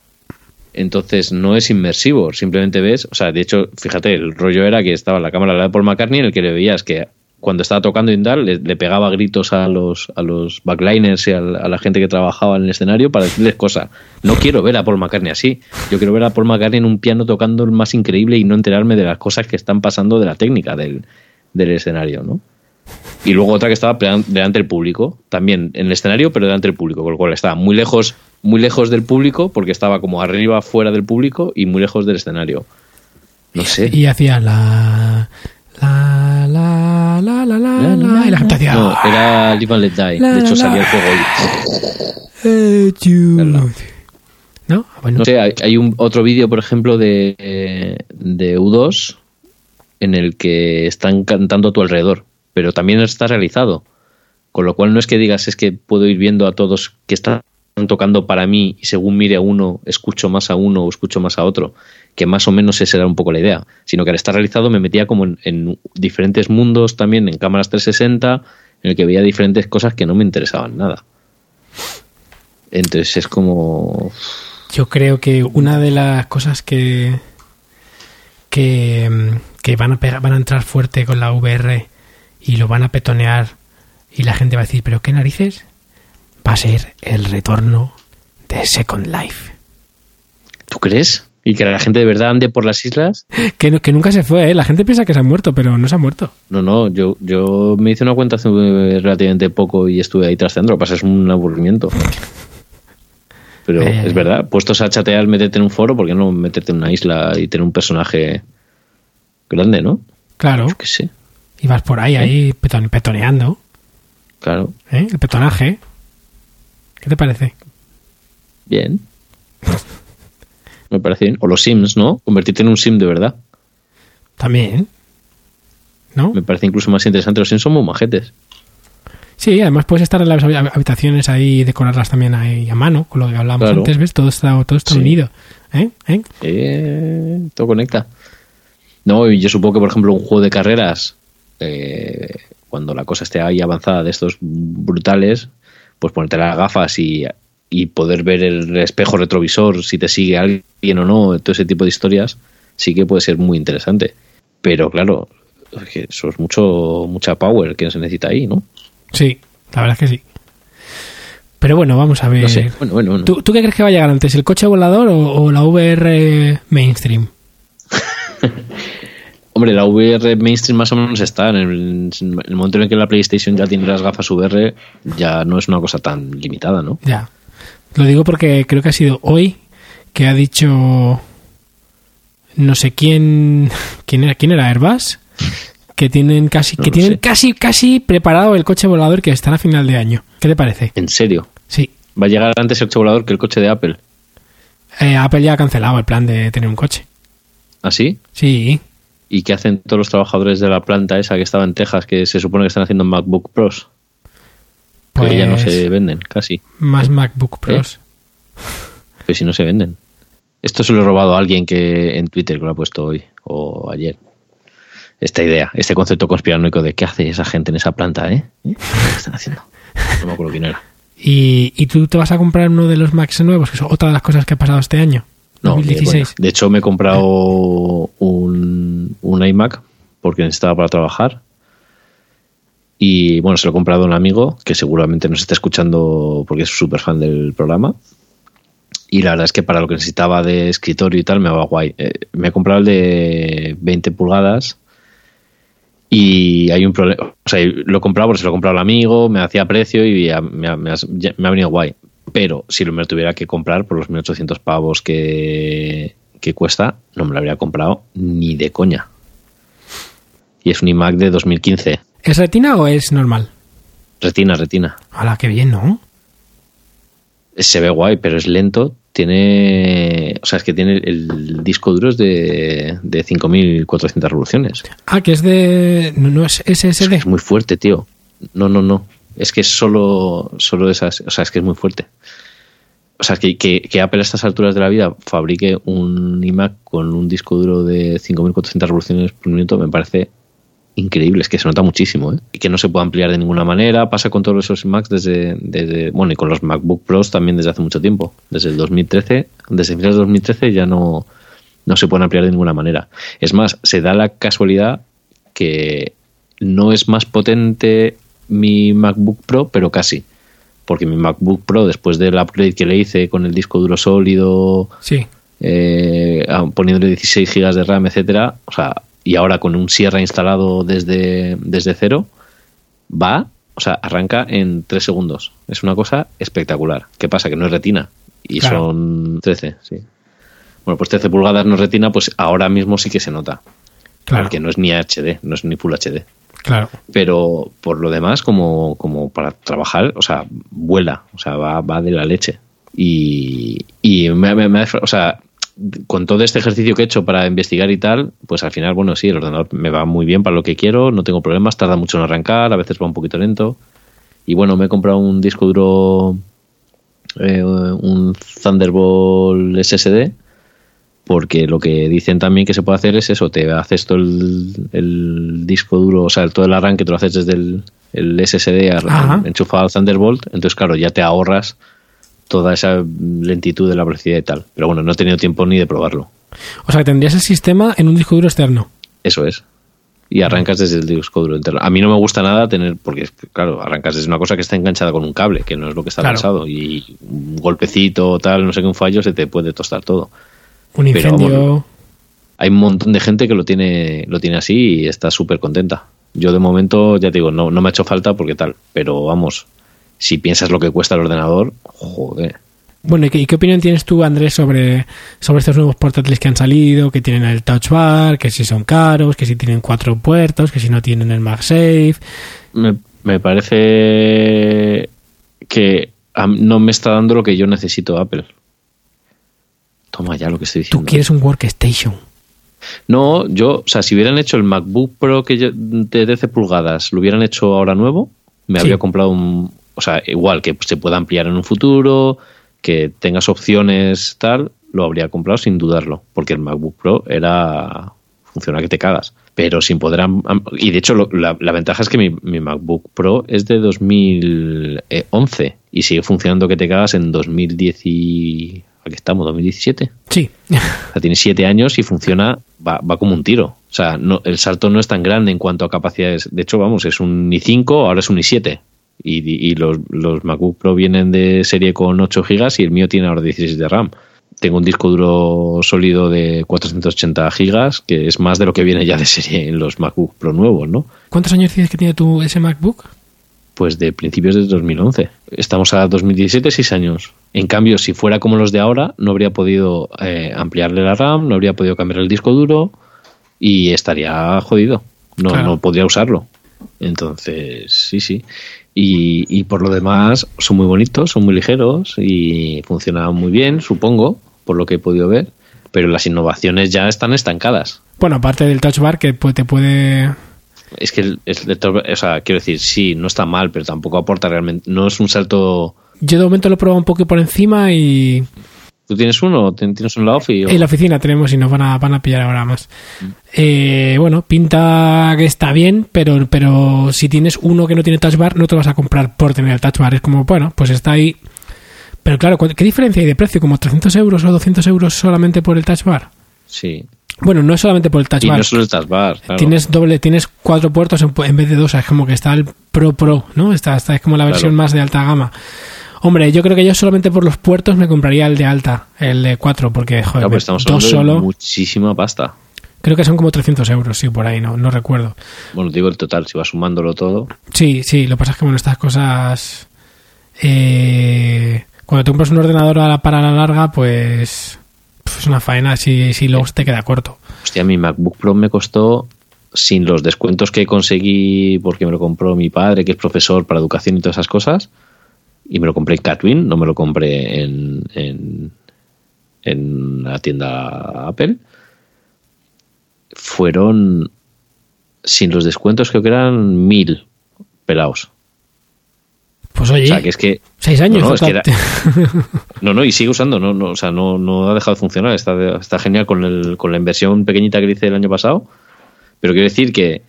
Entonces no es inmersivo, simplemente ves, o sea, de hecho, fíjate, el rollo era que estaba la cámara al lado de Paul McCartney en el que le veías que cuando estaba tocando Indal le, le pegaba gritos a los, a los backliners y a, la- a la gente que trabajaba en el escenario para decirles cosas. No quiero ver a Paul McCartney así. Yo quiero ver a Paul McCartney en un piano tocando el más increíble y no enterarme de las cosas que están pasando de la técnica del, del escenario, ¿no? Y luego otra que estaba delante del público, también en el escenario, pero delante del público, con lo cual estaba muy lejos, muy lejos del público, porque estaba como arriba, fuera del público y muy lejos del escenario. No sé. Y hacía la. La, la, la, la, la, la, y la. No, era Live and Let Die. La, De hecho, la, salía el juego hoy. Eh. ¿No? Ah, Bueno, No sé, hay, hay un otro vídeo, por ejemplo, de, de U2 en el que están cantando a tu alrededor, pero también está realizado. Con lo cual no es que digas, es que puedo ir viendo a todos que están tocando para mí y según mire a uno, escucho más a uno o escucho más a otro, que más o menos esa era un poco la idea, sino que al estar realizado me metía como en, en diferentes mundos también, en cámaras 360, en el que veía diferentes cosas que no me interesaban nada. Entonces es como... yo creo que una de las cosas que. que, que van, a pegar- van a entrar fuerte con la VR y lo van a petonear y la gente va a decir, ¿pero qué narices? Va a ser el retorno de Second Life. ¿Tú crees? ¿Y que la gente de verdad ande por las islas? Que, no- que nunca se fue, ¿eh? La gente piensa que se ha muerto, pero no se ha muerto. No, no, yo, yo me hice una cuenta hace eh, relativamente poco y estuve ahí trasteando, lo que pasa es un aburrimiento. Pero Eh. es verdad, puestos a chatear, meterte en un foro, ¿por qué no meterte en una isla y tener un personaje grande, no? Claro. Yo qué sé, Y vas por ahí, ahí peton- petoneando. claro, ¿eh? El petonaje. ¿Qué te parece? bien. Me parece bien. O los Sims, ¿no? Convertirte en un Sim de verdad. También. ¿No? Me parece incluso más interesante. Los Sims son muy majetes. Sí, además puedes estar en las habi- habitaciones ahí y decorarlas también ahí a mano, con lo que hablábamos Claro. antes, ¿ves? Todo está, todo está Sí. unido. ¿Eh? ¿Eh? Eh, todo conecta. No, y yo supongo que, por ejemplo, un juego de carreras, eh, cuando la cosa esté ahí avanzada de estos brutales, pues ponerte las gafas y, y poder ver el espejo retrovisor, si te sigue alguien o no, todo ese tipo de historias, sí que puede ser muy interesante. Pero claro, eso es mucho, mucha power que se necesita ahí, ¿no? Sí, la verdad es que sí. Pero bueno, vamos a ver. No sé. Bueno, bueno, bueno. ¿Tú, tú qué crees que va a llegar antes, el coche volador o, o la VR mainstream? Hombre, la VR mainstream más o menos está. En el, en el momento en el que la PlayStation ya tiene las gafas VR, ya no es una cosa tan limitada, ¿no? Ya. Lo digo porque creo que ha sido hoy que ha dicho no sé quién quién era quién era Airbus que tienen casi No que tienen sé. casi casi preparado el coche volador que estará a final de año. ¿Qué te parece? En serio. Sí. Va a llegar antes el coche volador que el coche de Apple. Eh, Apple ya ha cancelado el plan de tener un coche. ¿Así? Sí. ¿Y qué hacen todos los trabajadores de la planta esa que estaba en Texas, que se supone que están haciendo MacBook Pros? Pues que ya no se venden, casi. más MacBook Pros. Pues si no se venden. Esto se lo he robado a alguien que en Twitter que lo ha puesto hoy o ayer. esta idea, este concepto conspiranoico de qué hace esa gente en esa planta, ¿eh? ¿Eh? ¿Qué están haciendo? No me acuerdo quién era. ¿Y, ¿Y tú te vas a comprar uno de los Macs nuevos? Que es otra de las cosas que ha pasado este año. No, de, 2016. bueno, de hecho me he comprado un, un iMac porque necesitaba para trabajar. Y bueno, se lo he comprado a un amigo que seguramente nos está escuchando porque es súper fan del programa. Y la verdad es que para lo que necesitaba de escritorio y tal me va guay. Eh, me he comprado el de 20 pulgadas y hay un problema. O sea, lo he comprado porque se lo he comprado amigo, me hacía precio y me, ha, venido guay. Pero si lo me tuviera que comprar por los 1800 pavos que, que cuesta, no me lo habría comprado ni de coña. Y es un iMac de 2015. ¿Es retina o es normal? Retina, retina. Hola, qué bien, ¿no? Se ve guay, pero es lento. Tiene. O sea, es que tiene el disco duro es de, de 5400 revoluciones. Ah, que es de... No, no es SSD. Es muy fuerte, tío. No, no, no. Es que es solo, solo esas. O sea, es que es muy fuerte. O sea, que, que, Apple a estas alturas de la vida fabrique un iMac con un disco duro de 5400 revoluciones por minuto me parece increíble. Es que se nota muchísimo, ¿eh? Y que no se puede ampliar de ninguna manera. Pasa con todos esos Macs desde, desde. Bueno, y con los MacBook Pros también desde hace mucho tiempo. Desde el 2013. Desde finales de 2013 ya no, no se pueden ampliar de ninguna manera. Es más, se da la casualidad que no es más potente mi MacBook Pro, pero casi. Porque mi MacBook Pro, después del upgrade que le hice con el disco duro sólido, Sí. eh, poniéndole 16 GB de RAM, etcétera, o sea, y ahora con un Sierra instalado desde, desde cero, va, o sea, arranca en 3 segundos. Es una cosa espectacular. ¿Qué pasa? Que no es retina. Y Claro. son 13, sí. Bueno, pues 13 pulgadas no es retina, pues ahora mismo sí que se nota. Claro. Porque no es ni HD, no es ni Full HD. Claro. Pero por lo demás, como, como para trabajar, o sea, vuela, o sea, va, va de la leche. Y, y me, me- o sea, con todo este ejercicio que he hecho para investigar y tal, pues al final, bueno, sí, el ordenador me va muy bien para lo que quiero, no tengo problemas, tarda mucho en arrancar, a veces va un poquito lento. Y bueno, me he comprado un disco duro, eh, un Thunderbolt SSD, porque lo que dicen también que se puede hacer es eso, te haces todo el, el disco duro, o sea, todo el arranque te lo haces desde el, el SSD Ajá. enchufado al Thunderbolt, entonces claro, ya te ahorras toda esa lentitud de la velocidad y tal. Pero bueno, no he tenido tiempo ni de probarlo. O sea, que tendrías el sistema en un disco duro externo. Eso es. Y arrancas desde el disco duro interno. A mí no me gusta nada tener, porque claro, arrancas desde una cosa que está enganchada con un cable, que no es lo que está Claro. pensado. Y un golpecito, tal, no sé qué, un fallo, se te puede tostar todo. Un Pero, incendio. hay un montón de gente que lo tiene, lo tiene así y está súper contenta. Yo de momento, ya te digo, no, no me ha hecho falta porque tal, pero vamos, si piensas lo que cuesta el ordenador, joder. Bueno, ¿y qué, opinión tienes tú, Andrés, sobre, sobre estos nuevos portátiles que han salido, que tienen el Touch Bar, que si son caros, que si tienen cuatro puertos, que si no tienen el MagSafe? Me, me parece que no me está dando lo que yo necesito Apple. Toma ya lo que estoy Tú diciendo. quieres un Workstation. No, yo, o sea, si hubieran hecho el MacBook Pro que yo- de 13 pulgadas, lo hubieran hecho ahora nuevo, me Sí. habría comprado un, o sea, igual que se pueda ampliar en un futuro, que tengas opciones tal, lo habría comprado sin dudarlo, porque el MacBook Pro era funciona que te cagas, pero sin poder y de hecho lo- la, la ventaja es que mi, mi MacBook Pro es de 2011 y sigue funcionando que te cagas en 2010 y aquí estamos 2017 Sí. o sea, tiene siete años y funciona, va, va como un tiro. O sea, no, el salto no es tan grande en cuanto a capacidades. De hecho, vamos, es un i5, ahora es un i7. Y, y- los, los MacBook Pro vienen de serie con 8 GB y el mío tiene ahora 16 de RAM. Tengo un disco duro sólido de 480 GB, que es más de lo que viene ya de serie en los MacBook Pro nuevos, ¿no? ¿Cuántos años tienes que tiene tu ese MacBook? Pues de principios de 2011. Estamos a 2017, 6 años. En cambio, si fuera como los de ahora, no habría podido eh, ampliarle la RAM, no habría podido cambiar el disco duro y estaría jodido. No, Claro. no podría usarlo. Entonces, sí, sí. Y, y por lo demás, son muy bonitos, son muy ligeros y funcionan muy bien, supongo, por lo que he podido ver. Pero las innovaciones ya están estancadas. Bueno, aparte del Touch Bar que pu- te puede... Es que el, el o sea, quiero decir, sí, no está mal, pero tampoco aporta realmente. No es un salto. Yo de momento lo he probado un poco por encima y ¿Tú tienes uno? ¿Tienes un en la ofi? En la oficina tenemos y nos van a, van a pillar ahora más. Mm. Eh, bueno, pinta que está bien, pero, pero si tienes uno que no tiene touch bar, no te vas a comprar por tener el touch bar. Es como, bueno, pues está ahí. Pero claro, ¿qué diferencia hay de precio? ¿Como 300 euros o 200 euros solamente por el touch bar? Sí. Bueno, no es solamente por el touch bar. no solo el touch bar. Tienes doble, tienes cuatro puertos en, vez de dos. Es como que está el Pro Pro, ¿no? Está, está es como la versión más de alta gama. Hombre, yo creo que yo solamente por los puertos me compraría el de alta, el de 4, porque, joder, pues estamos dos solo. muchísima pasta. Creo que son como 300 euros, sí, por ahí, no, no recuerdo. Bueno, digo el total, si vas sumándolo todo. Sí, sí, lo que pasa es que, bueno, estas cosas. Eh, cuando te compras un ordenador para la larga, pues. pues es una faena si, si luego te queda corto. Hostia, mi MacBook Pro me costó sin los descuentos que conseguí porque me lo compró mi padre, que es profesor para educación y todas esas cosas, y me lo compré en Catwin, no me lo compré en, en, en la tienda Apple. Fueron, sin los descuentos, creo que eran mil pelados. Pues oye, o sea, que es que, seis años. No, no, y sigue usando, no, no, o sea, no, no ha dejado de funcionar. Está, está genial con, el, con la inversión pequeñita que hice el año pasado. Pero quiero decir que,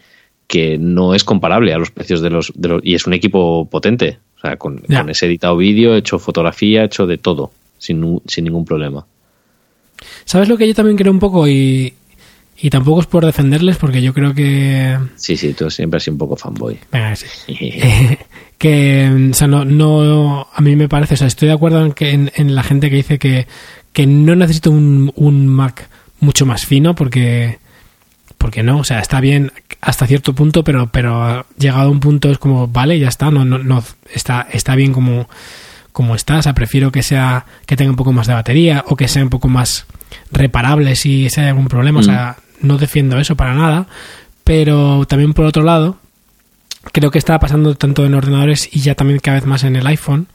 que no es comparable a los precios de los, de los, y es un equipo potente. O sea, con, ese editado vídeo, hecho fotografía, hecho de todo, sin, sin ningún problema. ¿Sabes lo que yo también creo un poco? Y, y tampoco es por defenderles, porque yo creo que. Sí, sí, tú siempre has sido un poco fanboy. Venga, sí. que, o sea, no, no. A mí me parece, o sea, estoy de acuerdo en, que, en, la gente que dice que, que no necesito un, un Mac mucho más fino, porque porque no, o sea, está bien hasta cierto punto, pero, pero llegado a un punto es como, vale, ya está, no, no, no está, está bien como, como está, o sea, prefiero que sea, que tenga un poco más de batería o que sea un poco más reparable si, hay algún problema, o sea, mm. no defiendo eso para nada, pero también por otro lado, creo que está pasando tanto en ordenadores y ya también cada vez más en el iPhone,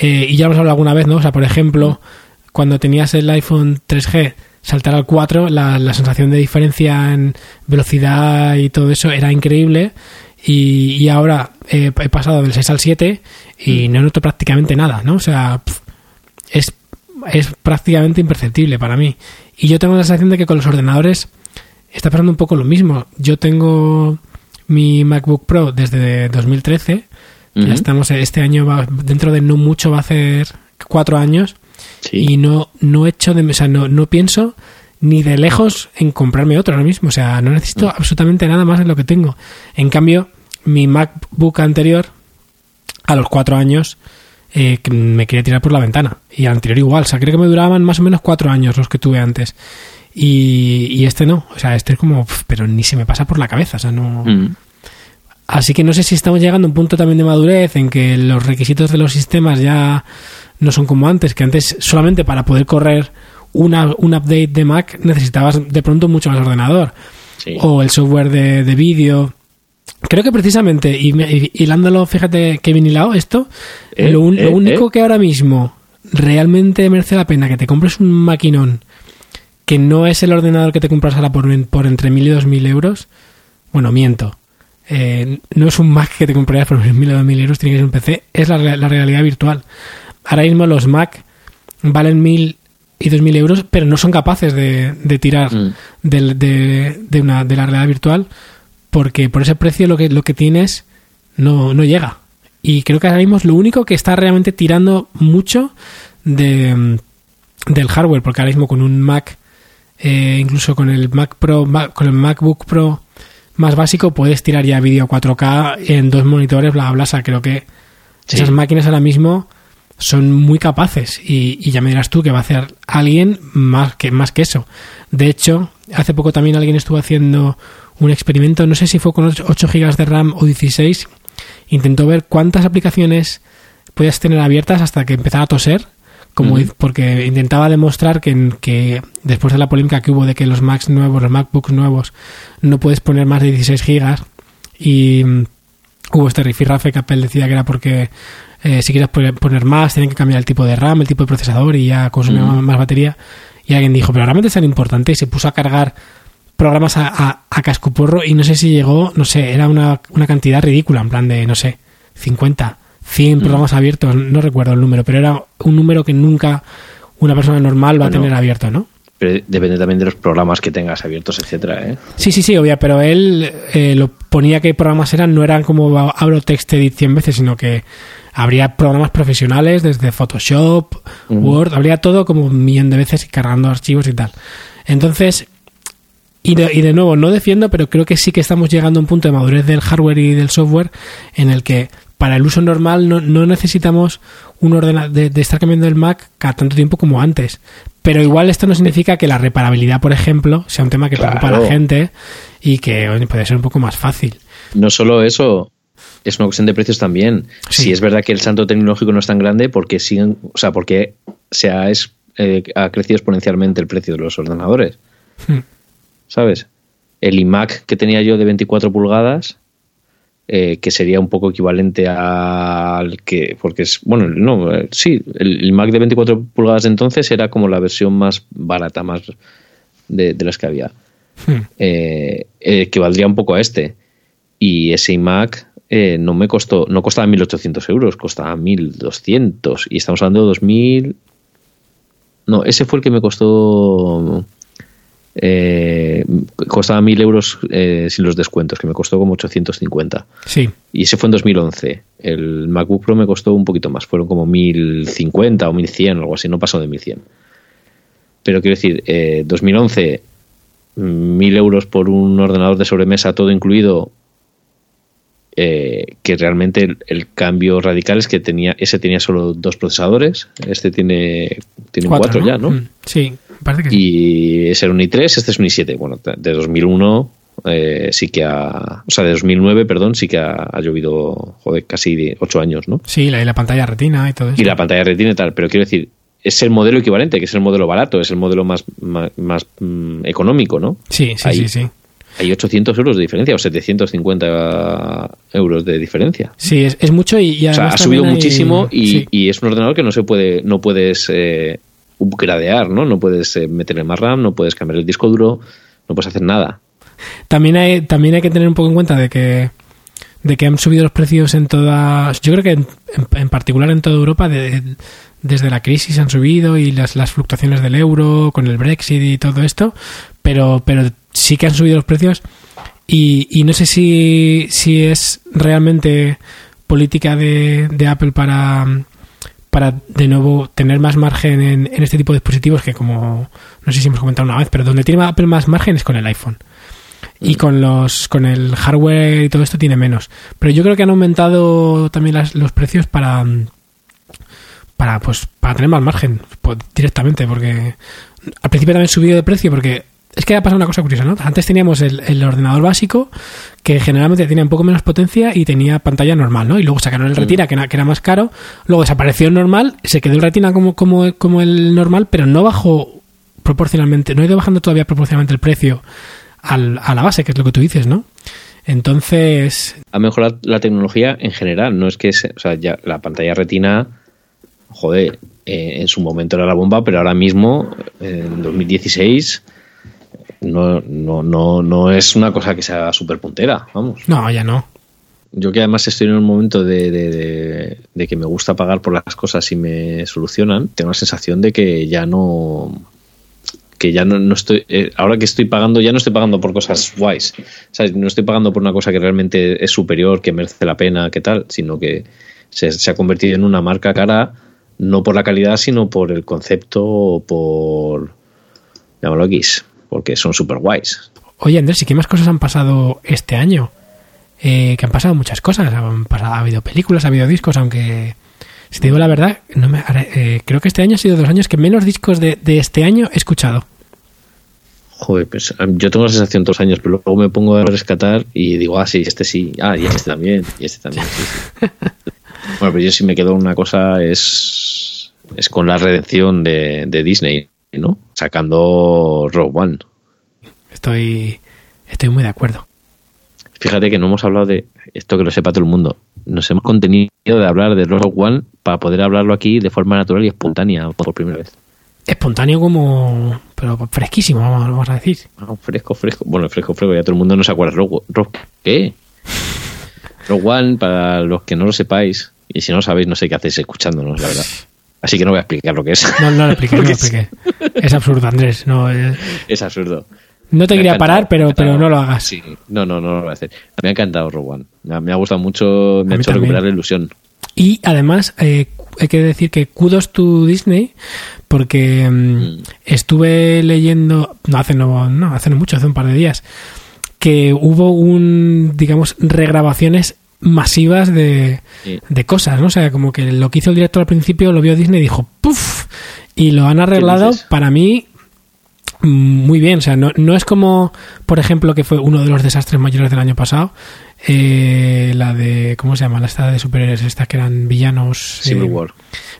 eh, y ya hemos hablado alguna vez, ¿no? O sea, por ejemplo, cuando tenías el iPhone 3G, saltar al 4, la, la, sensación de diferencia en velocidad y todo eso era increíble. Y, y ahora he pasado del 6 al 7 y mm. no noto prácticamente nada, ¿no? O sea, es, es prácticamente imperceptible para mí. Y yo tengo la sensación de que con los ordenadores está pasando un poco lo mismo. Yo tengo mi MacBook Pro desde 2013. Ya estamos, este año, va, dentro de no mucho, va a hacer cuatro años. Y no, no he hecho de, o sea, no, no pienso ni de lejos en comprarme otro ahora mismo. O sea, no necesito mm. absolutamente nada más de lo que tengo. En cambio, mi MacBook anterior, a los cuatro años, eh, me quería tirar por la ventana. Y al anterior igual. O sea, creo que me duraban más o menos cuatro años los que tuve antes. Y, y este no. O sea, este es como, pero ni se me pasa por la cabeza. O sea, no. Mm. Así que no sé si estamos llegando a un punto también de madurez en que los requisitos de los sistemas ya no son como antes, que antes solamente para poder correr una, un update de Mac necesitabas de pronto mucho más ordenador. O el software de, de vídeo. Creo que precisamente, y, hilándolo, fíjate que bien hilado esto, eh, lo, eh, único eh. que ahora mismo realmente merece la pena que te compres un maquinón que no es el ordenador que te compras ahora por, por entre mil y dos mil euros, bueno, miento. no es un Mac que te comprarías por mil o dos mil euros, tiene que ser un PC, es la, la realidad virtual. Ahora mismo los Mac valen mil y dos mil euros, pero no son capaces de, tirar mm. de, una, de la realidad virtual porque por ese precio lo que, lo que tienes no, no llega. Y creo que ahora mismo es lo único que está realmente tirando mucho de, del hardware, porque ahora mismo con un Mac, eh, incluso con el Mac Pro, con el MacBook Pro más básico, puedes tirar ya vídeo 4K en dos monitores, bla, bla, bla. creo que esas máquinas ahora mismo son muy capaces y, ya me dirás tú que va a hacer alguien más que, más que eso. De hecho, hace poco también alguien estuvo haciendo un experimento, no sé si fue con 8 GB de RAM o 16, intentó ver cuántas aplicaciones podías tener abiertas hasta que empezara a toser, como porque intentaba demostrar que, que después de la polémica que hubo de que los Macs nuevos, los MacBooks nuevos, no puedes poner más de 16 GB y mm, hubo este rifirrafe que Apple decía que era porque eh, si quieres poner más, tienen que cambiar el tipo de RAM, el tipo de procesador y ya consumir más batería. Y alguien dijo, pero realmente es tan importante y se puso a cargar programas a, a, cascoporro y no sé si llegó, no sé, era una, cantidad ridícula, en plan de, no sé, 50, 100 programas abiertos, no recuerdo el número, pero era un número que nunca una persona normal va a tener abierto, ¿no? Pero depende también de los programas que tengas abiertos, etcétera, ¿eh? Sí, sí, sí, obvio, pero él eh, lo ponía que programas eran, no eran como abro TextEdit 100 veces, sino que habría programas profesionales desde Photoshop, Word, habría todo como un millón de veces cargando archivos y tal. Entonces, y de, y de nuevo, no defiendo, pero creo que sí que estamos llegando a un punto de madurez del hardware y del software en el que para el uso normal no, no necesitamos un ordenador de, de, estar cambiando el Mac cada tanto tiempo como antes. Pero igual esto no significa que la reparabilidad, por ejemplo, sea un tema que Claro. preocupa a la gente y que oye, puede ser un poco más fácil. No solo eso, es una cuestión de precios también. Sí. Si es verdad que el salto tecnológico no es tan grande, porque siguen, o sea, porque se ha, es- eh, ha crecido exponencialmente el precio de los ordenadores. Hmm. ¿Sabes? El iMac que tenía yo de 24 pulgadas, eh, que sería un poco equivalente al que, porque es, bueno, no, eh, sí, el, el Mac de 24 pulgadas de entonces era como la versión más barata, más de, de las que había Hmm. eh, que valdría un poco a este. Y ese iMac eh, no me costó, no costaba 1.800 euros, costaba 1.200. Y estamos hablando de 2.000. No, ese fue el que me costó. Eh, costaba 1.000 euros eh, sin los descuentos, que me costó como 850. Sí, Y ese fue en 2011. El MacBook Pro me costó un poquito más, fueron como 1050 o 1100 o algo así, no pasó de 1100. Pero quiero decir, eh, 2011, 1000 euros por un ordenador de sobremesa, todo incluido, eh, que realmente el, el cambio radical es que tenía ese tenía solo dos procesadores, este tiene, tiene cuatro, ya, ¿no? Hmm. Sí, parece que. Y ese era un i3, este es un i7. Bueno, de 2001 eh, sí que ha. O sea, de 2009, perdón, sí que ha, ha llovido, joder, casi 8 años, ¿no? Sí, la, y la pantalla retina y todo eso. Y la pantalla retina y tal, pero quiero decir, es el modelo equivalente, que es el modelo barato, es el modelo más, más, más, mm, económico, ¿no? Sí, sí, Ahí. sí, sí. Hay 800 euros de diferencia o 750 euros de diferencia. Sí, es, es mucho y, y O sea, ha subido muchísimo y, sí. y es un ordenador que no se puede, no puedes eh, upgradear, ¿no? No puedes eh, meterle más RAM, no puedes cambiar el disco duro, no puedes hacer nada. También hay, también hay que tener un poco en cuenta de que de que han subido los precios en todas, yo creo que en particular en toda Europa, de- desde la crisis han subido y las, las fluctuaciones del euro con el Brexit y todo esto, pero, pero sí que han subido los precios y, y no sé si, si es realmente política de, de Apple para, para de nuevo tener más margen en, en este tipo de dispositivos que como no sé si hemos comentado una vez, pero donde tiene Apple más margen es con el iPhone. Y con los con el hardware y todo esto tiene menos. Pero yo creo que han aumentado también las- los precios para para pues para tener más margen pues, directamente porque al principio también subido de precio porque es que ha pasado una cosa curiosa, ¿no? Antes teníamos el, el ordenador básico que generalmente tenía un poco menos potencia y tenía pantalla normal, ¿no? Y luego sacaron el Retina que era, que era más caro, luego desapareció el normal, se quedó el Retina como, como, como el normal, pero no bajó proporcionalmente, no ha ido bajando todavía proporcionalmente el precio al- a la base, que es lo que tú dices, ¿no? Entonces, Ha mejorado la tecnología en general, no es que, se- o sea, ya la pantalla retina, joder, eh, en su momento era la bomba, pero ahora mismo, en 2016, no, no, no, no es una cosa que sea súper puntera, vamos. no, ya no. Yo que además estoy en un momento de, de- de- de que me gusta pagar por las cosas y me solucionan, tengo la sensación de que ya no que ya no, no estoy eh, ahora que estoy pagando ya no estoy pagando por cosas guays ¿sabes? no estoy pagando por una cosa que realmente es superior que merece la pena que tal sino que se, se ha convertido en una marca cara no por la calidad sino por el concepto o por llámalo X porque son super guays Oye, Andrés, ¿y qué más cosas han pasado este año? Eh, que han pasado muchas cosas. Han pasado, ha habido películas, ha habido discos, aunque, si te digo la verdad, no me, eh, creo que este año ha sido de los años que menos discos de, de este año he escuchado. Joder, pues yo tengo la sensación todos los años, pero luego me pongo a rescatar y digo, ah, sí, este sí, ah, y este también, y este también, sí, sí. Bueno, pero yo si me quedo una cosa es, es con la redención de, de Disney, ¿no? Sacando Rogue One. Estoy, estoy muy de acuerdo. Fíjate que no hemos hablado de esto que lo sepa todo el mundo. Nos hemos contenido de hablar de Rogue One para poder hablarlo aquí de forma natural y espontánea por primera vez. Espontáneo como... pero fresquísimo, vamos, a decir. Ah, fresco, fresco. Bueno, fresco, fresco. Ya todo el mundo no se acuerda. Rogue, Rogue- ¿Qué? Rogue One, para los que no lo sepáis, y si no lo sabéis, no sé qué hacéis escuchándonos, la verdad. Así que no voy a explicar lo que es. No, no lo expliqué, no lo expliqué. Es absurdo, Andrés. No, es... Es absurdo. no te Me quería parar, pero, pero no lo hagas. Sí, no, no, no lo voy a hacer. Me ha encantado Rogue One. Me ha, gustado mucho, me A ha hecho también. recuperar la ilusión. Y además, eh, hay que decir que kudos to Disney, porque mm, estuve leyendo, no hace no, no, hace no mucho, hace un par de días, que hubo un, digamos, regrabaciones masivas de, Sí. de cosas, ¿no? O sea, como que lo que hizo el director al principio lo vio Disney y dijo ¡puf! Y lo han arreglado para mí muy bien. O sea, no, no es como, por ejemplo, que fue uno de los desastres mayores del año pasado. Eh, la de, ¿cómo se llama? La esta de superhéroes, esta que eran villanos. Civil eh, War.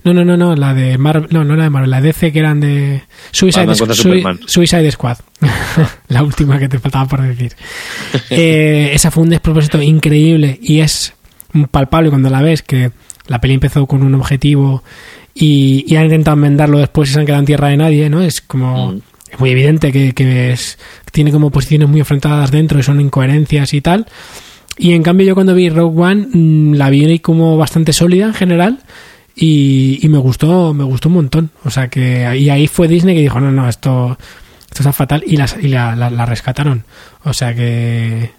No, no, no, no, la de Marvel, no, no la de Marvel, la de DC que eran de Suicide, Sui- Superman. Suicide Squad. la última que te faltaba por decir. Eh, esa fue un despropósito increíble y es palpable cuando la ves que la peli empezó con un objetivo y, y han intentado enmendarlo después y se han quedado en tierra de nadie, ¿no? Es como Mm. es muy evidente que, que es, tiene como posiciones muy enfrentadas dentro y son incoherencias y tal. Y en cambio yo cuando vi Rogue One mm, la vi como bastante sólida en general y, y me gustó me gustó un montón. O sea que y ahí fue Disney que dijo no no esto esto está fatal y, las, y la, la- la rescataron. O sea que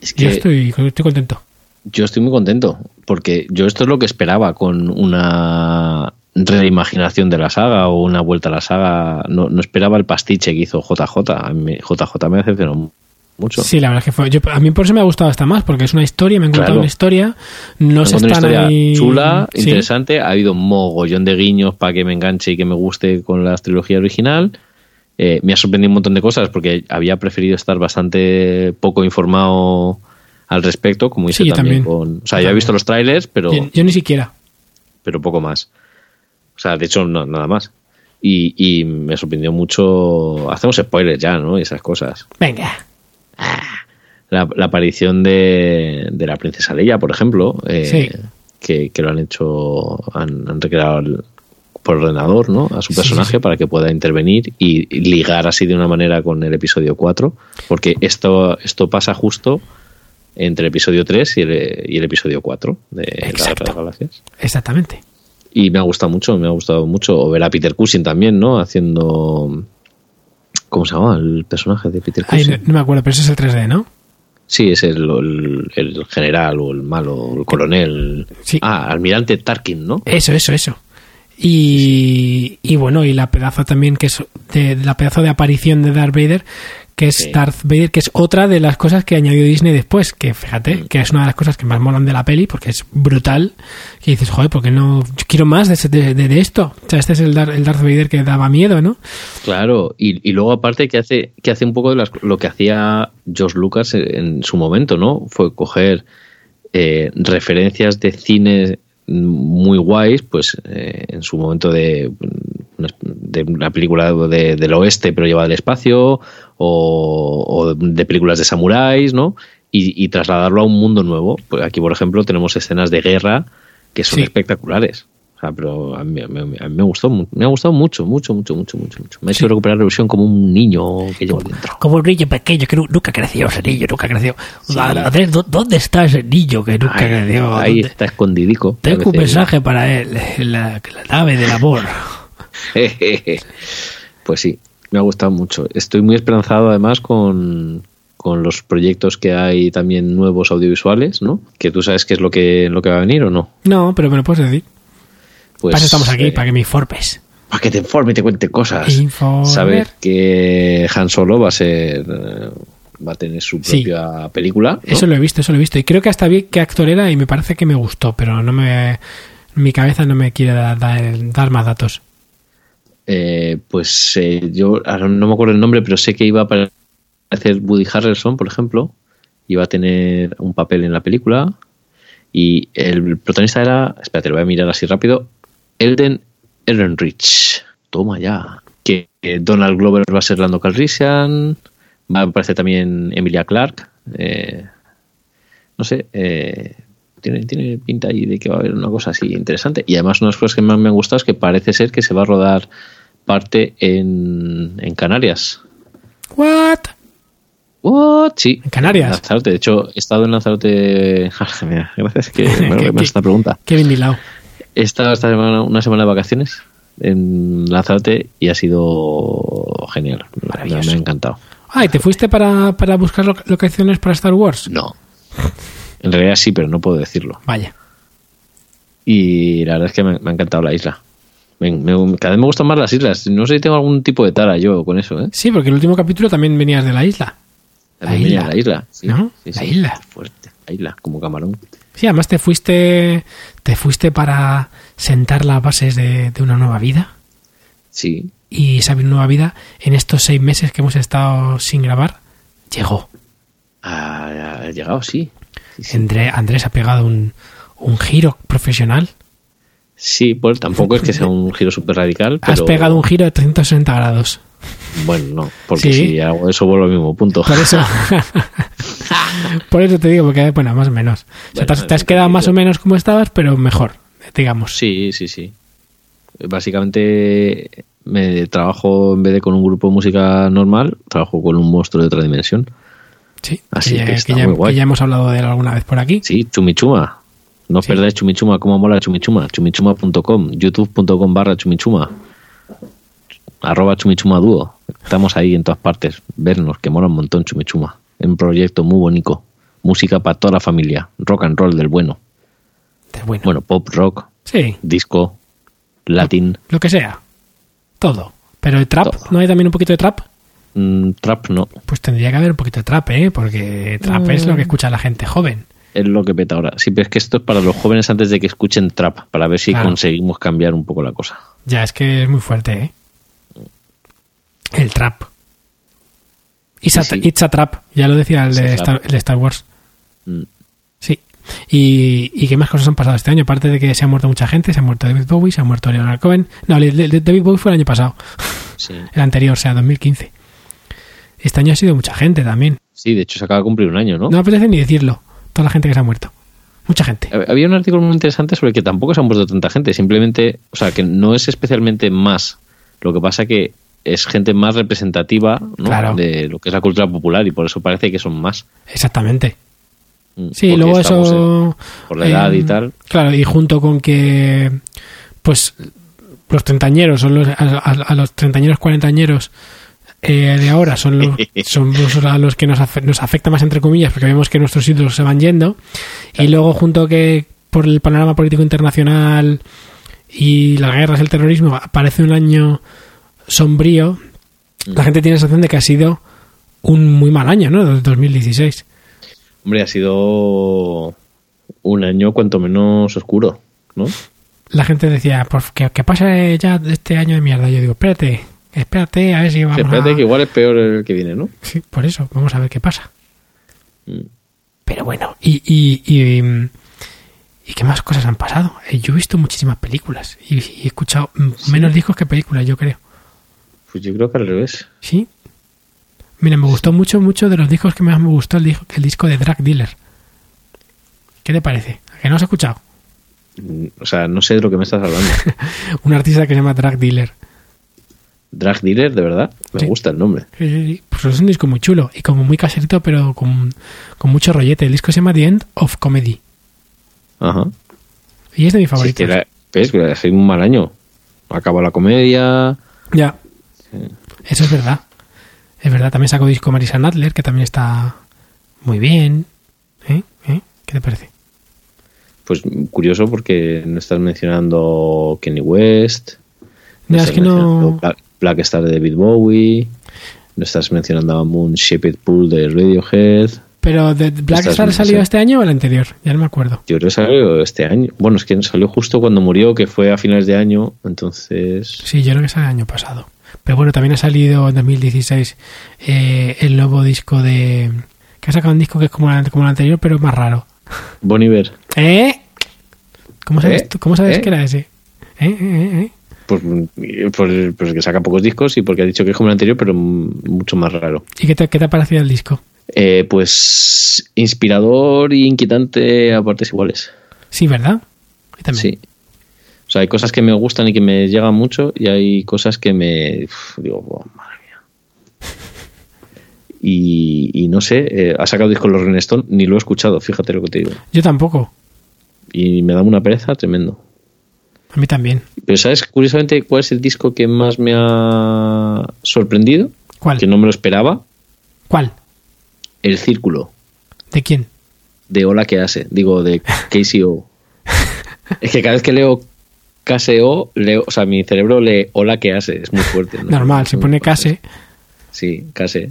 Es yo estoy, estoy contento. yo estoy muy contento, porque yo esto es lo que esperaba con una reimaginación de la saga o una vuelta a la saga. No, no esperaba el pastiche que hizo JJ. JJ me decepcionó mucho. Sí, la verdad es que fue. Yo, a mí por eso me ha gustado esta más, porque es una historia, me han contado Claro. una historia. No se una están historia ahí. chula, Sí. interesante. Ha habido un mogollón de guiños para que me enganche y que me guste con la trilogía original. Eh, me ha sorprendido un montón de cosas porque había preferido estar bastante poco informado al respecto, como hice Sí, también, también. con. O sea, Yo yo he visto los trailers, pero, Yo, yo ni siquiera. pero poco más. O sea, de hecho, no, nada más. Y, y me sorprendió mucho. Hacemos spoilers ya, ¿no? Y esas cosas. Venga. La, la aparición de, de la princesa Leia, por ejemplo, eh, Sí. que, que lo han hecho, han, han recreado el- por ordenador, ¿no? A su personaje sí, sí. para que pueda intervenir y, ligar así de una manera con el episodio 4, porque esto, esto pasa justo entre el episodio 3 y el, y el episodio 4 de Exacto. las Galaxias. Exactamente. Y me ha gustado mucho, me ha gustado mucho. O ver a Peter Cushing también, ¿no? Haciendo... ¿Cómo se llama el personaje de Peter Ay, Cushing? no, no me acuerdo, pero ese es el 3D, ¿no? Sí, es el, el, el general o el malo, el coronel. Sí. Ah, almirante Tarkin, ¿no? Eso, eso, eso. Y, y bueno, y la pedazo también que es de, la pedazo de aparición de Darth Vader, que es Sí. Darth Vader, que es otra de las cosas que añadió Disney después, que fíjate, que es una de las cosas que más molan de la peli, porque es brutal, que dices, joder, ¿por qué no? Yo quiero más de, de, de- de esto. O sea, este es el, Dar- el Darth Vader que daba miedo, ¿no? Claro, y, y luego aparte que hace, que hace un poco de las- lo que hacía George Lucas en su momento, ¿no? Fue coger eh, referencias de cine muy guays, pues eh, en su momento de, de una película de- del oeste pero llevada al espacio, o, o de películas de samuráis, ¿no? Y, y trasladarlo a un mundo nuevo. Pues aquí, por ejemplo, tenemos escenas de guerra que son Sí. espectaculares. O sea, pero a mí, a mí- a mí me gustó, me ha gustado mucho, mucho, mucho, mucho, mucho, mucho. Me ha hecho recuperar la ilusión como un niño que llevo dentro. Como un niño pequeño que nu- nunca creció, ese niño nunca creció. Andrés, ¿dó- ¿dónde está ese niño que nunca creció? ahí ¿Dónde? está escondidico. Tengo un mensaje para él, la, la nave del amor. pues sí, me ha gustado mucho. Estoy muy esperanzado además con, con los proyectos que hay también nuevos audiovisuales, ¿no? Que tú sabes qué es lo que, lo que va a venir o no. No, pero me lo puedes decir. Pues, para eso estamos aquí, eh, para que me informes. para que te informe y te cuente cosas. Informer. Saber que Han Solo va a ser eh, va a tener su Sí. propia película. ¿no? Eso lo he visto, eso lo he visto. Y creo que hasta vi qué actor era y me parece que me gustó, pero no me. Mi cabeza no me quiere dar, dar- dar más datos. Eh, pues eh, yo ahora no me acuerdo el nombre, pero sé que iba a aparecer Woody Harrelson, por ejemplo, iba a tener un papel en la película y el protagonista era, espérate, lo voy a mirar así rápido, Elden Ehrenreich. Toma ya. Que Donald Glover va a ser Lando Calrissian, va a aparecer también Emilia Clarke. eh, no sé, eh, tiene, tiene pinta ahí de que va a haber una cosa así interesante. Y además, una de las cosas que más me han gustado es que parece ser que se va a rodar parte en, en Canarias. ¿What? ¿What? Sí. ¿En Canarias? Lanzarote. De hecho, he estado en Lanzarote. Mira, gracias que me, me ¿Qué- esta pregunta. Kevin Dilao. He estado esta semana, una semana de vacaciones en Lanzarote y ha sido genial. Me- ha encantado. Ah, ¿y te fuiste para, para buscar lo- locaciones para Star Wars? No. En realidad sí, pero no puedo decirlo. Vaya. Y la verdad es que me, me ha encantado la isla. Me- me- cada vez me gustan más las islas. No sé si tengo algún tipo de tara yo con eso, ¿eh? Sí, porque el último capítulo también venías de la isla. También La venía isla. la isla. Sí, ¿No? sí, La sí. isla. Fuerte. La isla, como camarón. Sí, además te fuiste, te fuiste para sentar las bases de, de una nueva vida. Sí. Y esa nueva vida, en estos seis meses que hemos estado sin grabar, llegó. Ha, ha llegado, sí. Sí, sí. André- Andrés ha pegado un, un giro profesional. Sí, pues tampoco es que sea un giro súper radical, pero... Has pegado un giro de 360 grados. Bueno, no, porque Sí. si hago eso vuelvo al mismo punto. Por eso. Por eso te digo, porque, bueno, más o menos. O sea, Bueno, te has, te quedado más o menos como estabas, pero mejor, digamos. Sí, sí, sí. Básicamente me trabajo en vez de con un grupo de música normal, trabajo con un monstruo de otra dimensión. Sí, Así ya, que está ya- muy guay. que ya hemos hablado de él alguna vez por aquí. Sí, Chumichuma. No os Sí. perdáis Chumichuma, cómo mola Chumichuma. Chumichuma.com, youtube.com barra Chumichuma. Arroba Chumichuma Dúo. Estamos ahí en todas partes. Vernos, que mola un montón Chumichuma. Es un proyecto muy bonito. Música para toda la familia. Rock and roll del bueno. De bueno. Bueno, pop, rock, Sí, disco, latín, lo que sea. Todo. Pero el trap, Todo. ¿no hay también un poquito de trap? mm, trap no. Pues tendría que haber un poquito de trap, ¿eh? Porque trap es lo que escucha la gente joven. Es lo que peta ahora. Sí, pero es que esto es para los jóvenes antes de que escuchen trap, para ver si Claro. conseguimos cambiar un poco la cosa. Ya, es que es muy fuerte, ¿eh? El trap. It's a, Sí, sí. it's a trap, ya lo decía el de. Star, el de Star Wars. Mm. Sí. Y, y qué más cosas han pasado este año? Aparte de que se ha muerto mucha gente, se ha muerto David Bowie, se ha muerto Leonard Cohen. No, David Bowie fue el año pasado, Sí. el anterior, o sea, 2015. Este año ha sido mucha gente también. sí, de hecho se acaba de cumplir un año, ¿no? No me apetece ni decirlo. Toda la gente que se ha muerto. Mucha gente. Había un artículo muy interesante sobre que tampoco se han muerto tanta gente, simplemente, o sea, que no es especialmente más. Lo que pasa que es gente más representativa ¿no? Claro. de lo que es la cultura popular y por eso parece que son más. Exactamente. Mm, Sí, porque luego eso. en- por la edad y tal. Claro, y junto con que. Pues los treintañeros son los. A, a- a los treintañeros, cuarentañeros eh, de ahora son los, son los que nos, afe- nos afecta más, entre comillas, porque vemos que nuestros ídolos se van yendo. Y luego, junto que por el panorama político internacional y las guerras, el terrorismo, aparece un año sombrío. La gente tiene la sensación de que ha sido un muy mal año, ¿no? El 2016. Hombre, ha sido un año cuanto menos oscuro, ¿no? la gente decía, pues que, que pase ya este año de mierda. Yo digo, espérate, espérate, a ver si vamos Espérate a... que igual es peor el que viene, ¿no? Sí, por eso, vamos a ver qué pasa. Mm. Pero bueno, y, y, y, mm, ¿y qué más cosas han pasado? Eh, Yo he visto muchísimas películas y, y he escuchado menos discos que películas, yo creo. Pues yo creo que al revés. ¿Sí? Mira, me gustó mucho, mucho de los discos que más me gustó el, disco- el disco de Drag Dealer. ¿Qué te parece? ¿A que no has escuchado? Mm, O sea, no sé de lo que me estás hablando. Un artista que se llama Drag Dealer. Drag Dealer, de verdad. Me Sí. gusta el nombre. Sí, sí, sí. Pues es un disco muy chulo y como muy caserito, pero con, con mucho rollete. El disco se llama The End of Comedy Ajá. y es de mis Sí, favoritos. que ves sido un mal año. Acabó la comedia. Ya. Eso es verdad. Es verdad. También sacó disco Marisa Nadler, que también está muy bien. ¿Eh? ¿Eh? ¿Qué te parece? Pues curioso porque no estás mencionando Kenny West. No, es que no. Black, Star de David Bowie. No estás mencionando a Moon Shaped Pool de Radiohead. Pero de Black Star salió este año o el anterior? Ya no me acuerdo. Yo creo que salió este año. Bueno, es que salió justo cuando murió, que fue a finales de año. Entonces. Sí, yo creo que salió el año pasado. Pero bueno, también ha salido en 2016 eh, el nuevo disco de. Que ha sacado un disco que es como, el- como el anterior, pero más raro. Bon Iver. ¿Eh? ¿Cómo sabes, ¿Eh? tú- ¿cómo sabes ¿Eh? que era ese? ¿Eh? ¿Eh? ¿Eh? Pues, pues, pues que saca pocos discos y porque ha dicho que es como el anterior, pero mucho más raro. ¿Y qué te, qué te ha parecido el disco? Eh, pues inspirador y inquietante a partes iguales. Sí, ¿verdad? También. Sí. O sea, hay cosas que me gustan y que me llegan mucho y hay cosas que me... uf, digo, "Buah, madre mía. Y, y no sé, eh, ha sacado disco los Rolling Stone, ni lo he escuchado, fíjate lo que te digo. Yo tampoco. Y me da una pereza tremendo. A mí también. Pero ¿sabes curiosamente cuál es el disco que más me ha sorprendido? ¿Cuál? Que no me lo esperaba. ¿Cuál? El Círculo, ¿De quién? de Hola que hace, digo, de KCO. es que cada vez que leo KCO, leo, o sea, mi cerebro lee Hola que hace, es muy fuerte. ¿no? Normal, se pone case. Sí, casi.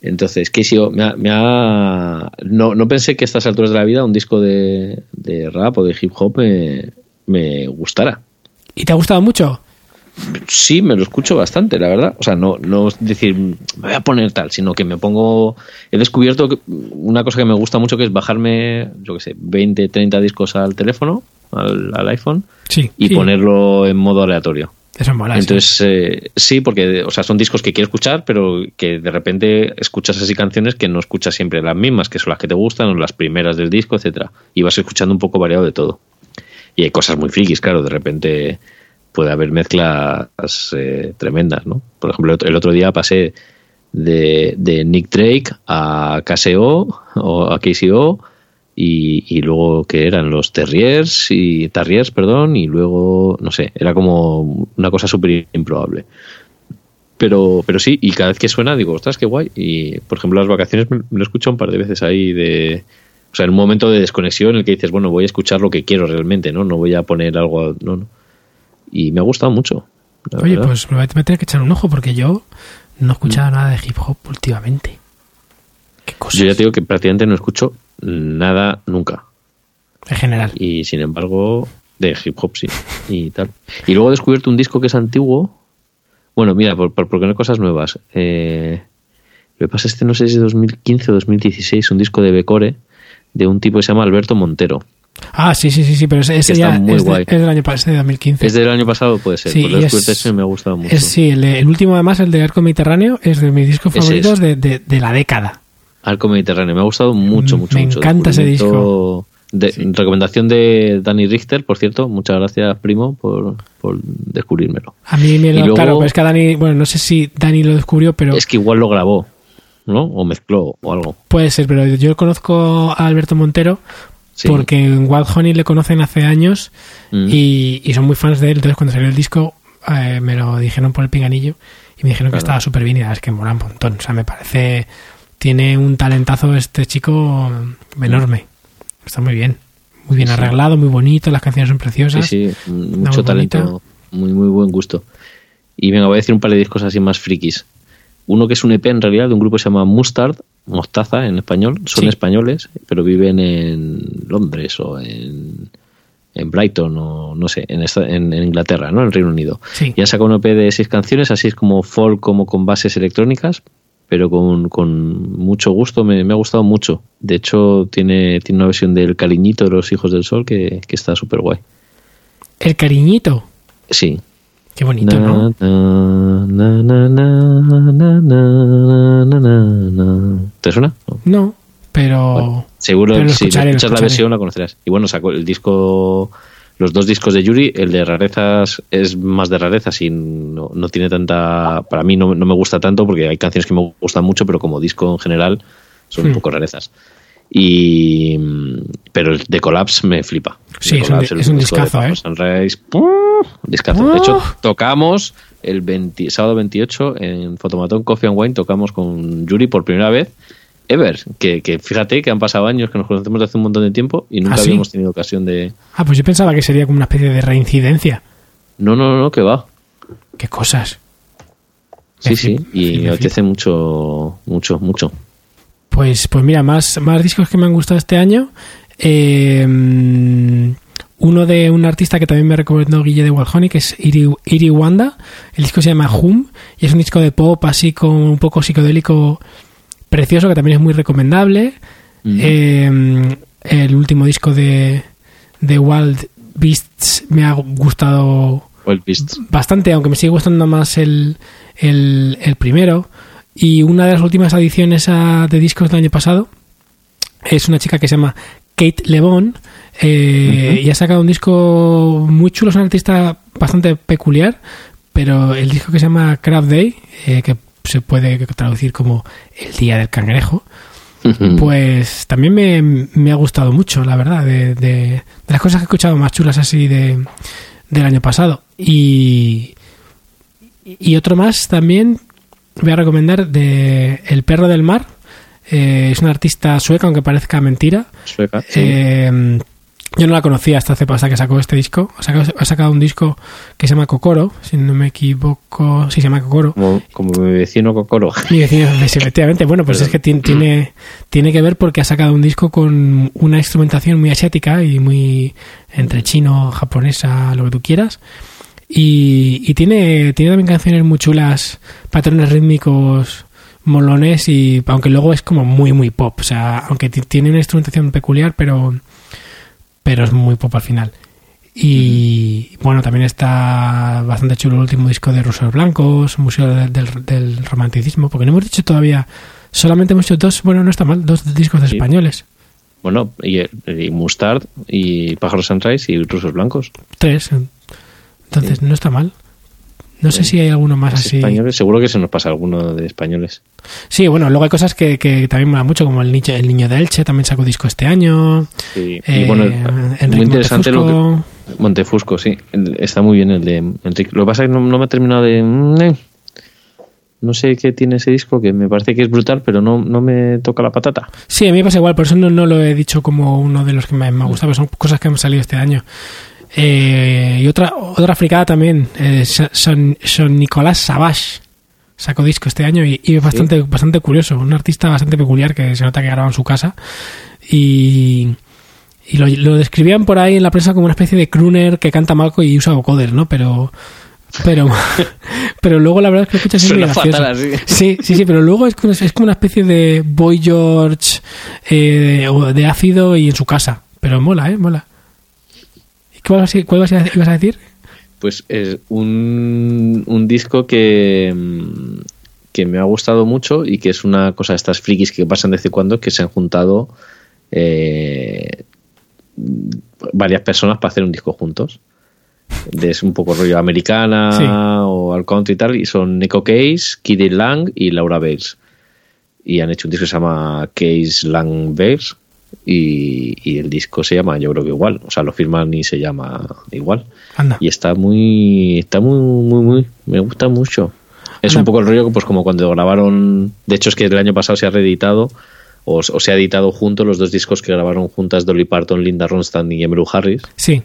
Entonces, KCO, me ha, me ha- no, no pensé que a estas alturas de la vida un disco de, de rap o de hip hop me, me gustara. ¿Y te ha gustado mucho? Sí, me lo escucho bastante, la verdad. O sea, no, no es decir, me voy a poner tal, sino que me pongo. He descubierto una cosa que me gusta mucho que es bajarme, yo qué sé, 20, 30 discos al teléfono, al, al iPhone, Sí. y sí. ponerlo en modo aleatorio. Eso mola. sí. Entonces, eh, sí, porque o sea, son discos que quiero escuchar, pero que de repente escuchas así canciones que no escuchas siempre las mismas, que son las que te gustan, o las primeras del disco, etcétera Y vas escuchando un poco variado de todo. Y hay cosas muy frikis, claro, de repente puede haber mezclas eh, tremendas, ¿no? Por ejemplo, el otro- día pasé de, de Nick Drake a KSO o a KCO y, y luego que eran los Terriers y Terriers, perdón, y luego, no sé, era como una cosa súper improbable. Pero, pero sí, y cada vez que suena digo, ostras, qué guay. Y, por ejemplo, las vacaciones me, me lo escucho un par de veces ahí de... O sea, en un momento de desconexión en el que dices, bueno, voy a escuchar lo que quiero realmente, ¿no? No voy a poner algo... No, no. Y me ha gustado mucho. Oye, verdad. pues me voy a tener que echar un ojo porque yo no he escuchado nada de hip hop últimamente. Qué cosas. Yo ya te digo que prácticamente no escucho nada nunca. En general. Y sin embargo, de hip hop sí. Y tal. Y luego he descubierto un disco que es antiguo. Bueno, mira, por, por, por poner cosas nuevas. Eh, lo que pasa es que no sé si es de 2015 o 2016, un disco de Becore de un tipo que se llama Alberto Montero. Ah, sí, sí, sí, sí, pero ese, ese ya es, de- es del año pasado, es de 2015. Es del año pasado, puede ser. Sí, es- ese me ha gustado mucho. Es, sí, el, el último además, el de Arco Mediterráneo, es de mis discos favoritos de, de- de la década. Arco Mediterráneo. Me ha gustado mucho, Mm, mucho, me mucho. encanta ese de- Recomendación de Dani Richter, por cierto. Muchas gracias, primo, por, por descubrírmelo. A mí me lo, luego- claro, pero es que a Dani, bueno, no sé si Dani lo descubrió, pero Es que igual lo grabó, ¿no? O mezcló o algo. puede ser, pero yo conozco a Alberto Montero Sí. porque en Wild Honey le conocen hace años Mm. y, y son muy fans de él. Entonces, cuando salió el disco, eh, me lo dijeron por el pinganillo y me dijeron que estaba súper bien. Y es que mola un montón. O sea, me parece. Tiene un talentazo este chico enorme. Está muy bien. Muy bien Sí, arreglado, muy bonito. Las canciones son preciosas. Sí, sí, muy mucho talento, bonita. muy, muy buen gusto. Y venga, voy a decir un par de discos así más frikis. Uno que es un EP en realidad de un grupo que se llama Mustard, Mostaza en español, son Sí. españoles, pero viven en Londres o en, en Brighton o no sé, en, esta- en, en Inglaterra, ¿no? En Reino Unido. Sí. Y han sacado un EP de seis canciones, así es como folk, como con bases electrónicas, pero con, con mucho gusto, me, me ha gustado mucho. De hecho, tiene, tiene una versión del Cariñito de los Hijos del Sol que, que está súper guay. El cariñito. Sí. Qué bonito, ¿no? ¿Te suena? No, pero. Seguro pero si escuchas la versión la conocerás. Y bueno, sacó el disco. Los dos discos de Yuri, el de rarezas es más de rarezas y no, no tiene tanta. Para mí no, no, me gusta tanto porque hay canciones que me gustan mucho, pero como disco en general son un poco rarezas. Y, pero el de Collapse me flipa. Sí, es un, es discazo, ¿eh? Sunrise, ¡pum! Discazo. De hecho, ¡Ah! tocamos el 20 sábado 28 en Fotomatón Coffee and Wine, tocamos con Yuri por primera vez. Ever, que, que fíjate que han pasado años que nos conocemos desde hace un montón de tiempo y nunca ¿Ah, sí? habíamos tenido ocasión de. Ah, pues yo pensaba que sería como una especie de reincidencia. No, no, no, que va. Qué cosas. Sí, sí, y me apetece mucho, mucho, mucho. Pues, pues mira, más, más discos que me han gustado este año. Eh, uno de un artista que también me recomendó Guille de Walhoney, que es Iri, Iri Wanda. El disco se llama Hum y es un disco de pop así con un poco psicodélico precioso que también es muy recomendable. Mm. Eh, el último disco de, de Wild Beasts me ha gustado bastante, aunque me sigue gustando más el, el, el primero. Y una de las últimas adiciones a- de discos del año pasado es una chica que se llama Kate Lebon eh, y ha sacado un disco muy chulo, es una artista bastante peculiar, pero el disco que se llama Crab Day, eh, que se puede traducir como el día del cangrejo, pues también me, me ha gustado mucho, la verdad, de, de- de las cosas que he escuchado más chulas así de, del año pasado. Y, y otro más también voy a recomendar de El perro del mar. Eh, es una artista sueca, aunque parezca mentira. Sueca, sí. Eh, yo no la conocía hasta hace hasta que sacó este disco. Ha sacado, ha sacado un disco que se llama Kokoro, si no me equivoco. Sí, se llama Kokoro. como, como mi vecino Cocoro. Mi vecino, pues, efectivamente. Bueno, pues es que tiene, tiene, tiene que ver porque ha sacado un disco con una instrumentación muy asiática y muy entre chino, japonesa, lo que tú quieras. Y, y tiene, tiene también canciones muy chulas, patrones rítmicos molones y aunque luego es como muy muy pop, o sea, aunque ti- tiene una instrumentación peculiar, pero pero es muy pop al final. Y bueno, también está bastante chulo el último disco de Rusos Blancos, Museo del, del- del Romanticismo, porque no hemos dicho todavía, solamente hemos hecho dos, bueno, no está mal, dos discos de Sí. españoles, Bueno, y, y Mustard, y Pájaros Sunrise, y Rusos Blancos. tres, entonces no está mal. No sé si hay alguno más así. Españoles, seguro que se nos pasa alguno de españoles. Sí, bueno, luego hay cosas que, que también mola mucho, como el, nicho, el Niño de Elche, también sacó disco este año. Sí. Eh, y bueno, Enrique muy interesante lo Montefusco. que. Montefusco, sí. Está muy bien el de Enrique. Lo que pasa es que no, no me ha terminado de. mm, eh. No sé qué tiene ese disco, que me parece que es brutal, pero no, no me toca la patata. Sí, a mí me pasa igual, por eso no, no lo he dicho como uno de los que me, me ha gustado, son cosas que han salido este año. Eh, y otra otra fricada también, eh, Son- son, Nicolás Savage sacó disco este año y, y es bastante, bastante curioso, un artista bastante peculiar que se nota que graba en su casa y, y lo, lo describían por ahí en la prensa como una especie de crooner que canta mal y usa vocoder, ¿no? Pero pero pero luego la verdad es que escuchas es muy gracioso. fatal. Sí, sí, sí, pero luego es es como una especie de Boy George eh, o de ácido y en su casa. Pero mola, ¿eh? Mola. ¿Y ¿Cuál, vas cuál vas a- ibas a decir? Pues es un, un disco que, mm, que me ha gustado mucho y que es una cosa de estas frikis que pasan de vez en cuando que se han juntado eh, varias personas para hacer un disco juntos. De- Es un poco rollo americana Sí. o al country y tal, y son Nico Case, Kiddy Lang y Laura Bales. Y han hecho un disco que se llama Case Lang Bales y, y el disco se llama, yo creo que igual, o sea, lo firman y se llama igual Anda. y está muy está muy muy muy me gusta mucho es Anda. un poco el rollo pues como cuando grabaron de hecho es que el año pasado se ha reeditado o, o se ha editado juntos los dos discos que grabaron juntas Dolly Parton Linda Ronstadt y Emmylou Harris Sí,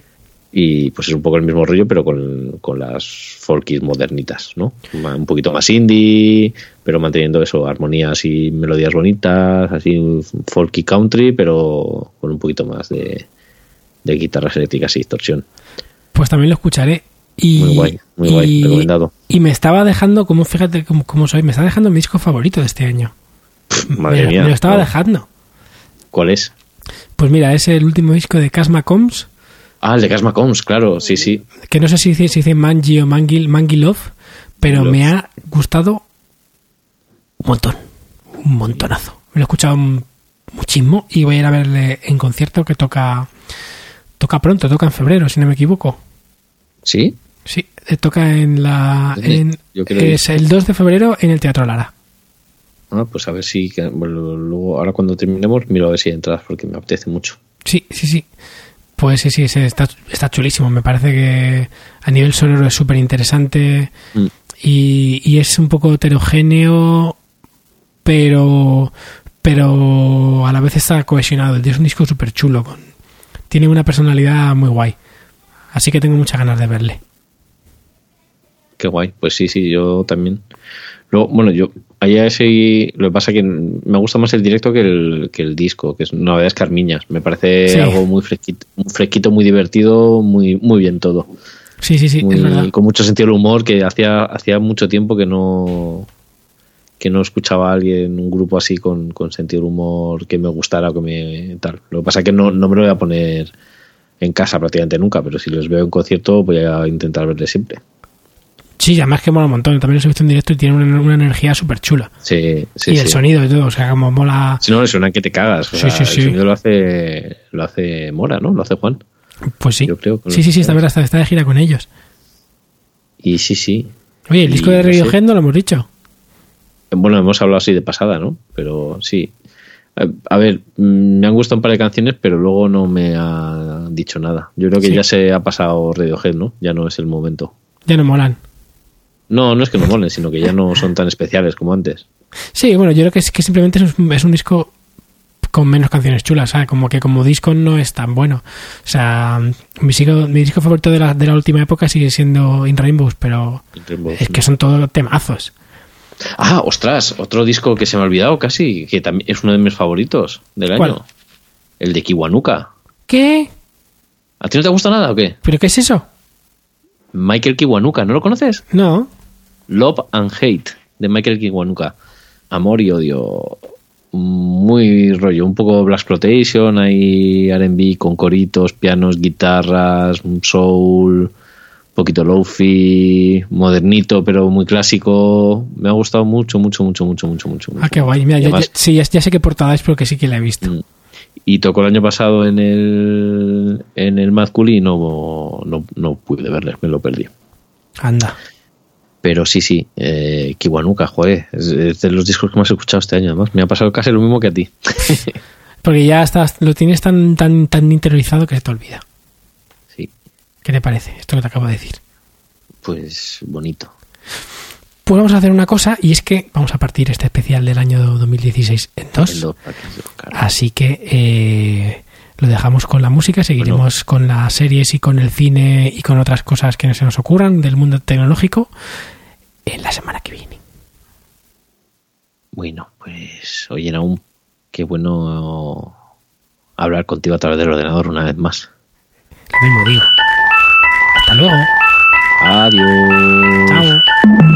y pues es un poco el mismo rollo pero con, con las folkies modernitas no un poquito más indie pero manteniendo eso armonías y melodías bonitas así folky country pero con un poquito más de, de guitarras eléctricas y distorsión pues también lo escucharé. Y, Muy guay, muy guay, y- recomendado. Y me estaba dejando, como fíjate cómo, cómo soy, me está dejando mi disco favorito de este año. Madre me, mía. me lo estaba No. dejando. ¿Cuál es? Pues mira, es el último disco de Casma Combs, Ah, el de Casma Combs, claro, sí, sí. que no sé si dice, si dice Mangi o Mangi, Mangi Love, pero Love. me ha gustado un montón, un montonazo. Me lo he escuchado muchísimo y voy a ir a verle en concierto que toca toca pronto, toca en febrero, si no me equivoco. ¿Sí? Sí, eh, toca en la Sí, en- yo creo que es el 2 de febrero en el Teatro Lara. Ah, pues a ver si. bueno, luego, ahora cuando terminemos, miro a ver si hay entradas porque me apetece mucho. Sí, sí, sí. Pues sí, sí, sí, está, está chulísimo. Me parece que a nivel sonoro es súper interesante Mm. y, y es un poco heterogéneo, pero, pero a la vez está cohesionado. Es un disco súper chulo. Con, tiene una personalidad muy guay. Así que tengo muchas ganas de verle. Qué guay. Pues sí, sí, yo también. Luego, bueno, yo. Allá ese. Lo que pasa que me gusta más el directo que el, que el disco, que es una verdad es Carmiñas. Me parece Sí. algo muy fresquito, muy fresquito, muy divertido, muy, muy bien todo. Sí, sí, sí, Muy- es verdad. con mucho sentido del humor que hacía hacía mucho tiempo que no que no escuchaba a alguien un grupo así con, con sentido del humor que me gustara o que me tal lo que pasa es que no, no me lo voy a poner en casa prácticamente nunca pero si los veo en concierto voy a intentar verles siempre Sí, además que mola un montón. También los he visto en directo y tienen una, una energía súper chula. sí sí y el sí. sonido y todo, o sea, como mola. si no le suena que te cagas o Sí, sea, sí, sí. el sonido lo hace lo hace Mora no lo hace Juan Pues sí. Yo creo que sí, sí, sí, está, está, está de gira con ellos. y sí sí Oye, el Y disco de no sé. Radiohead no lo hemos dicho. Bueno, hemos hablado así de pasada, ¿no? Pero sí. A- A ver, mm, me han gustado un par de canciones, pero luego no me ha han dicho nada. Yo creo que Sí. ya se ha pasado Radiohead, ¿no? Ya no es el momento. Ya no molan. No, no es que no molen, sino que ya no son tan especiales como antes. Sí, bueno, yo creo que es que simplemente es un, es un disco con menos canciones chulas, ¿sabes? Como que como disco no es tan bueno. O sea, mi disco, mi disco favorito de la, de la última época sigue siendo In Rainbows, pero es que son todos temazos. Ah, ostras, otro disco que se me ha olvidado casi, que también es uno de mis favoritos del ¿Cuál? año. El de Kiwanuka. ¿Qué? ¿A ti no te gusta nada o qué? ¿Pero qué es eso? Michael Kiwanuka, ¿no lo conoces? No. Love and Hate, de Michael Kiwanuka. Amor y odio. Muy rollo, un poco Black Exploitation, hay R&B con coritos, pianos, guitarras, soul, un poquito lofi, modernito, pero muy clásico. Me ha gustado mucho, mucho, mucho, mucho, mucho, mucho. Ah, qué guay. Mira, ya, sí, ya, ya sé qué portada es porque sí que la he visto. Mm. Y tocó el año pasado en el en el Mad Cool y no, no, no pude verle, me lo perdí. Anda. Pero sí, sí, eh, Kiwanuka, joder, es, es de los discos que más he escuchado este año, además. Me ha pasado casi lo mismo que a ti. Porque ya estás, lo tienes tan, tan, tan interiorizado que se te olvida. sí, ¿Qué te parece esto que te acabo de decir? pues bonito. Pues vamos a hacer una cosa y es que vamos a partir este especial del año 2016 en dos. Así que eh, lo dejamos con la música, seguiremos con las series y con el cine y con otras cosas que no se nos ocurran del mundo tecnológico en la semana que viene. Bueno, pues oye, aún qué bueno hablar contigo a través del ordenador una vez más. Lo mismo digo. Hasta luego. Adiós. Chao.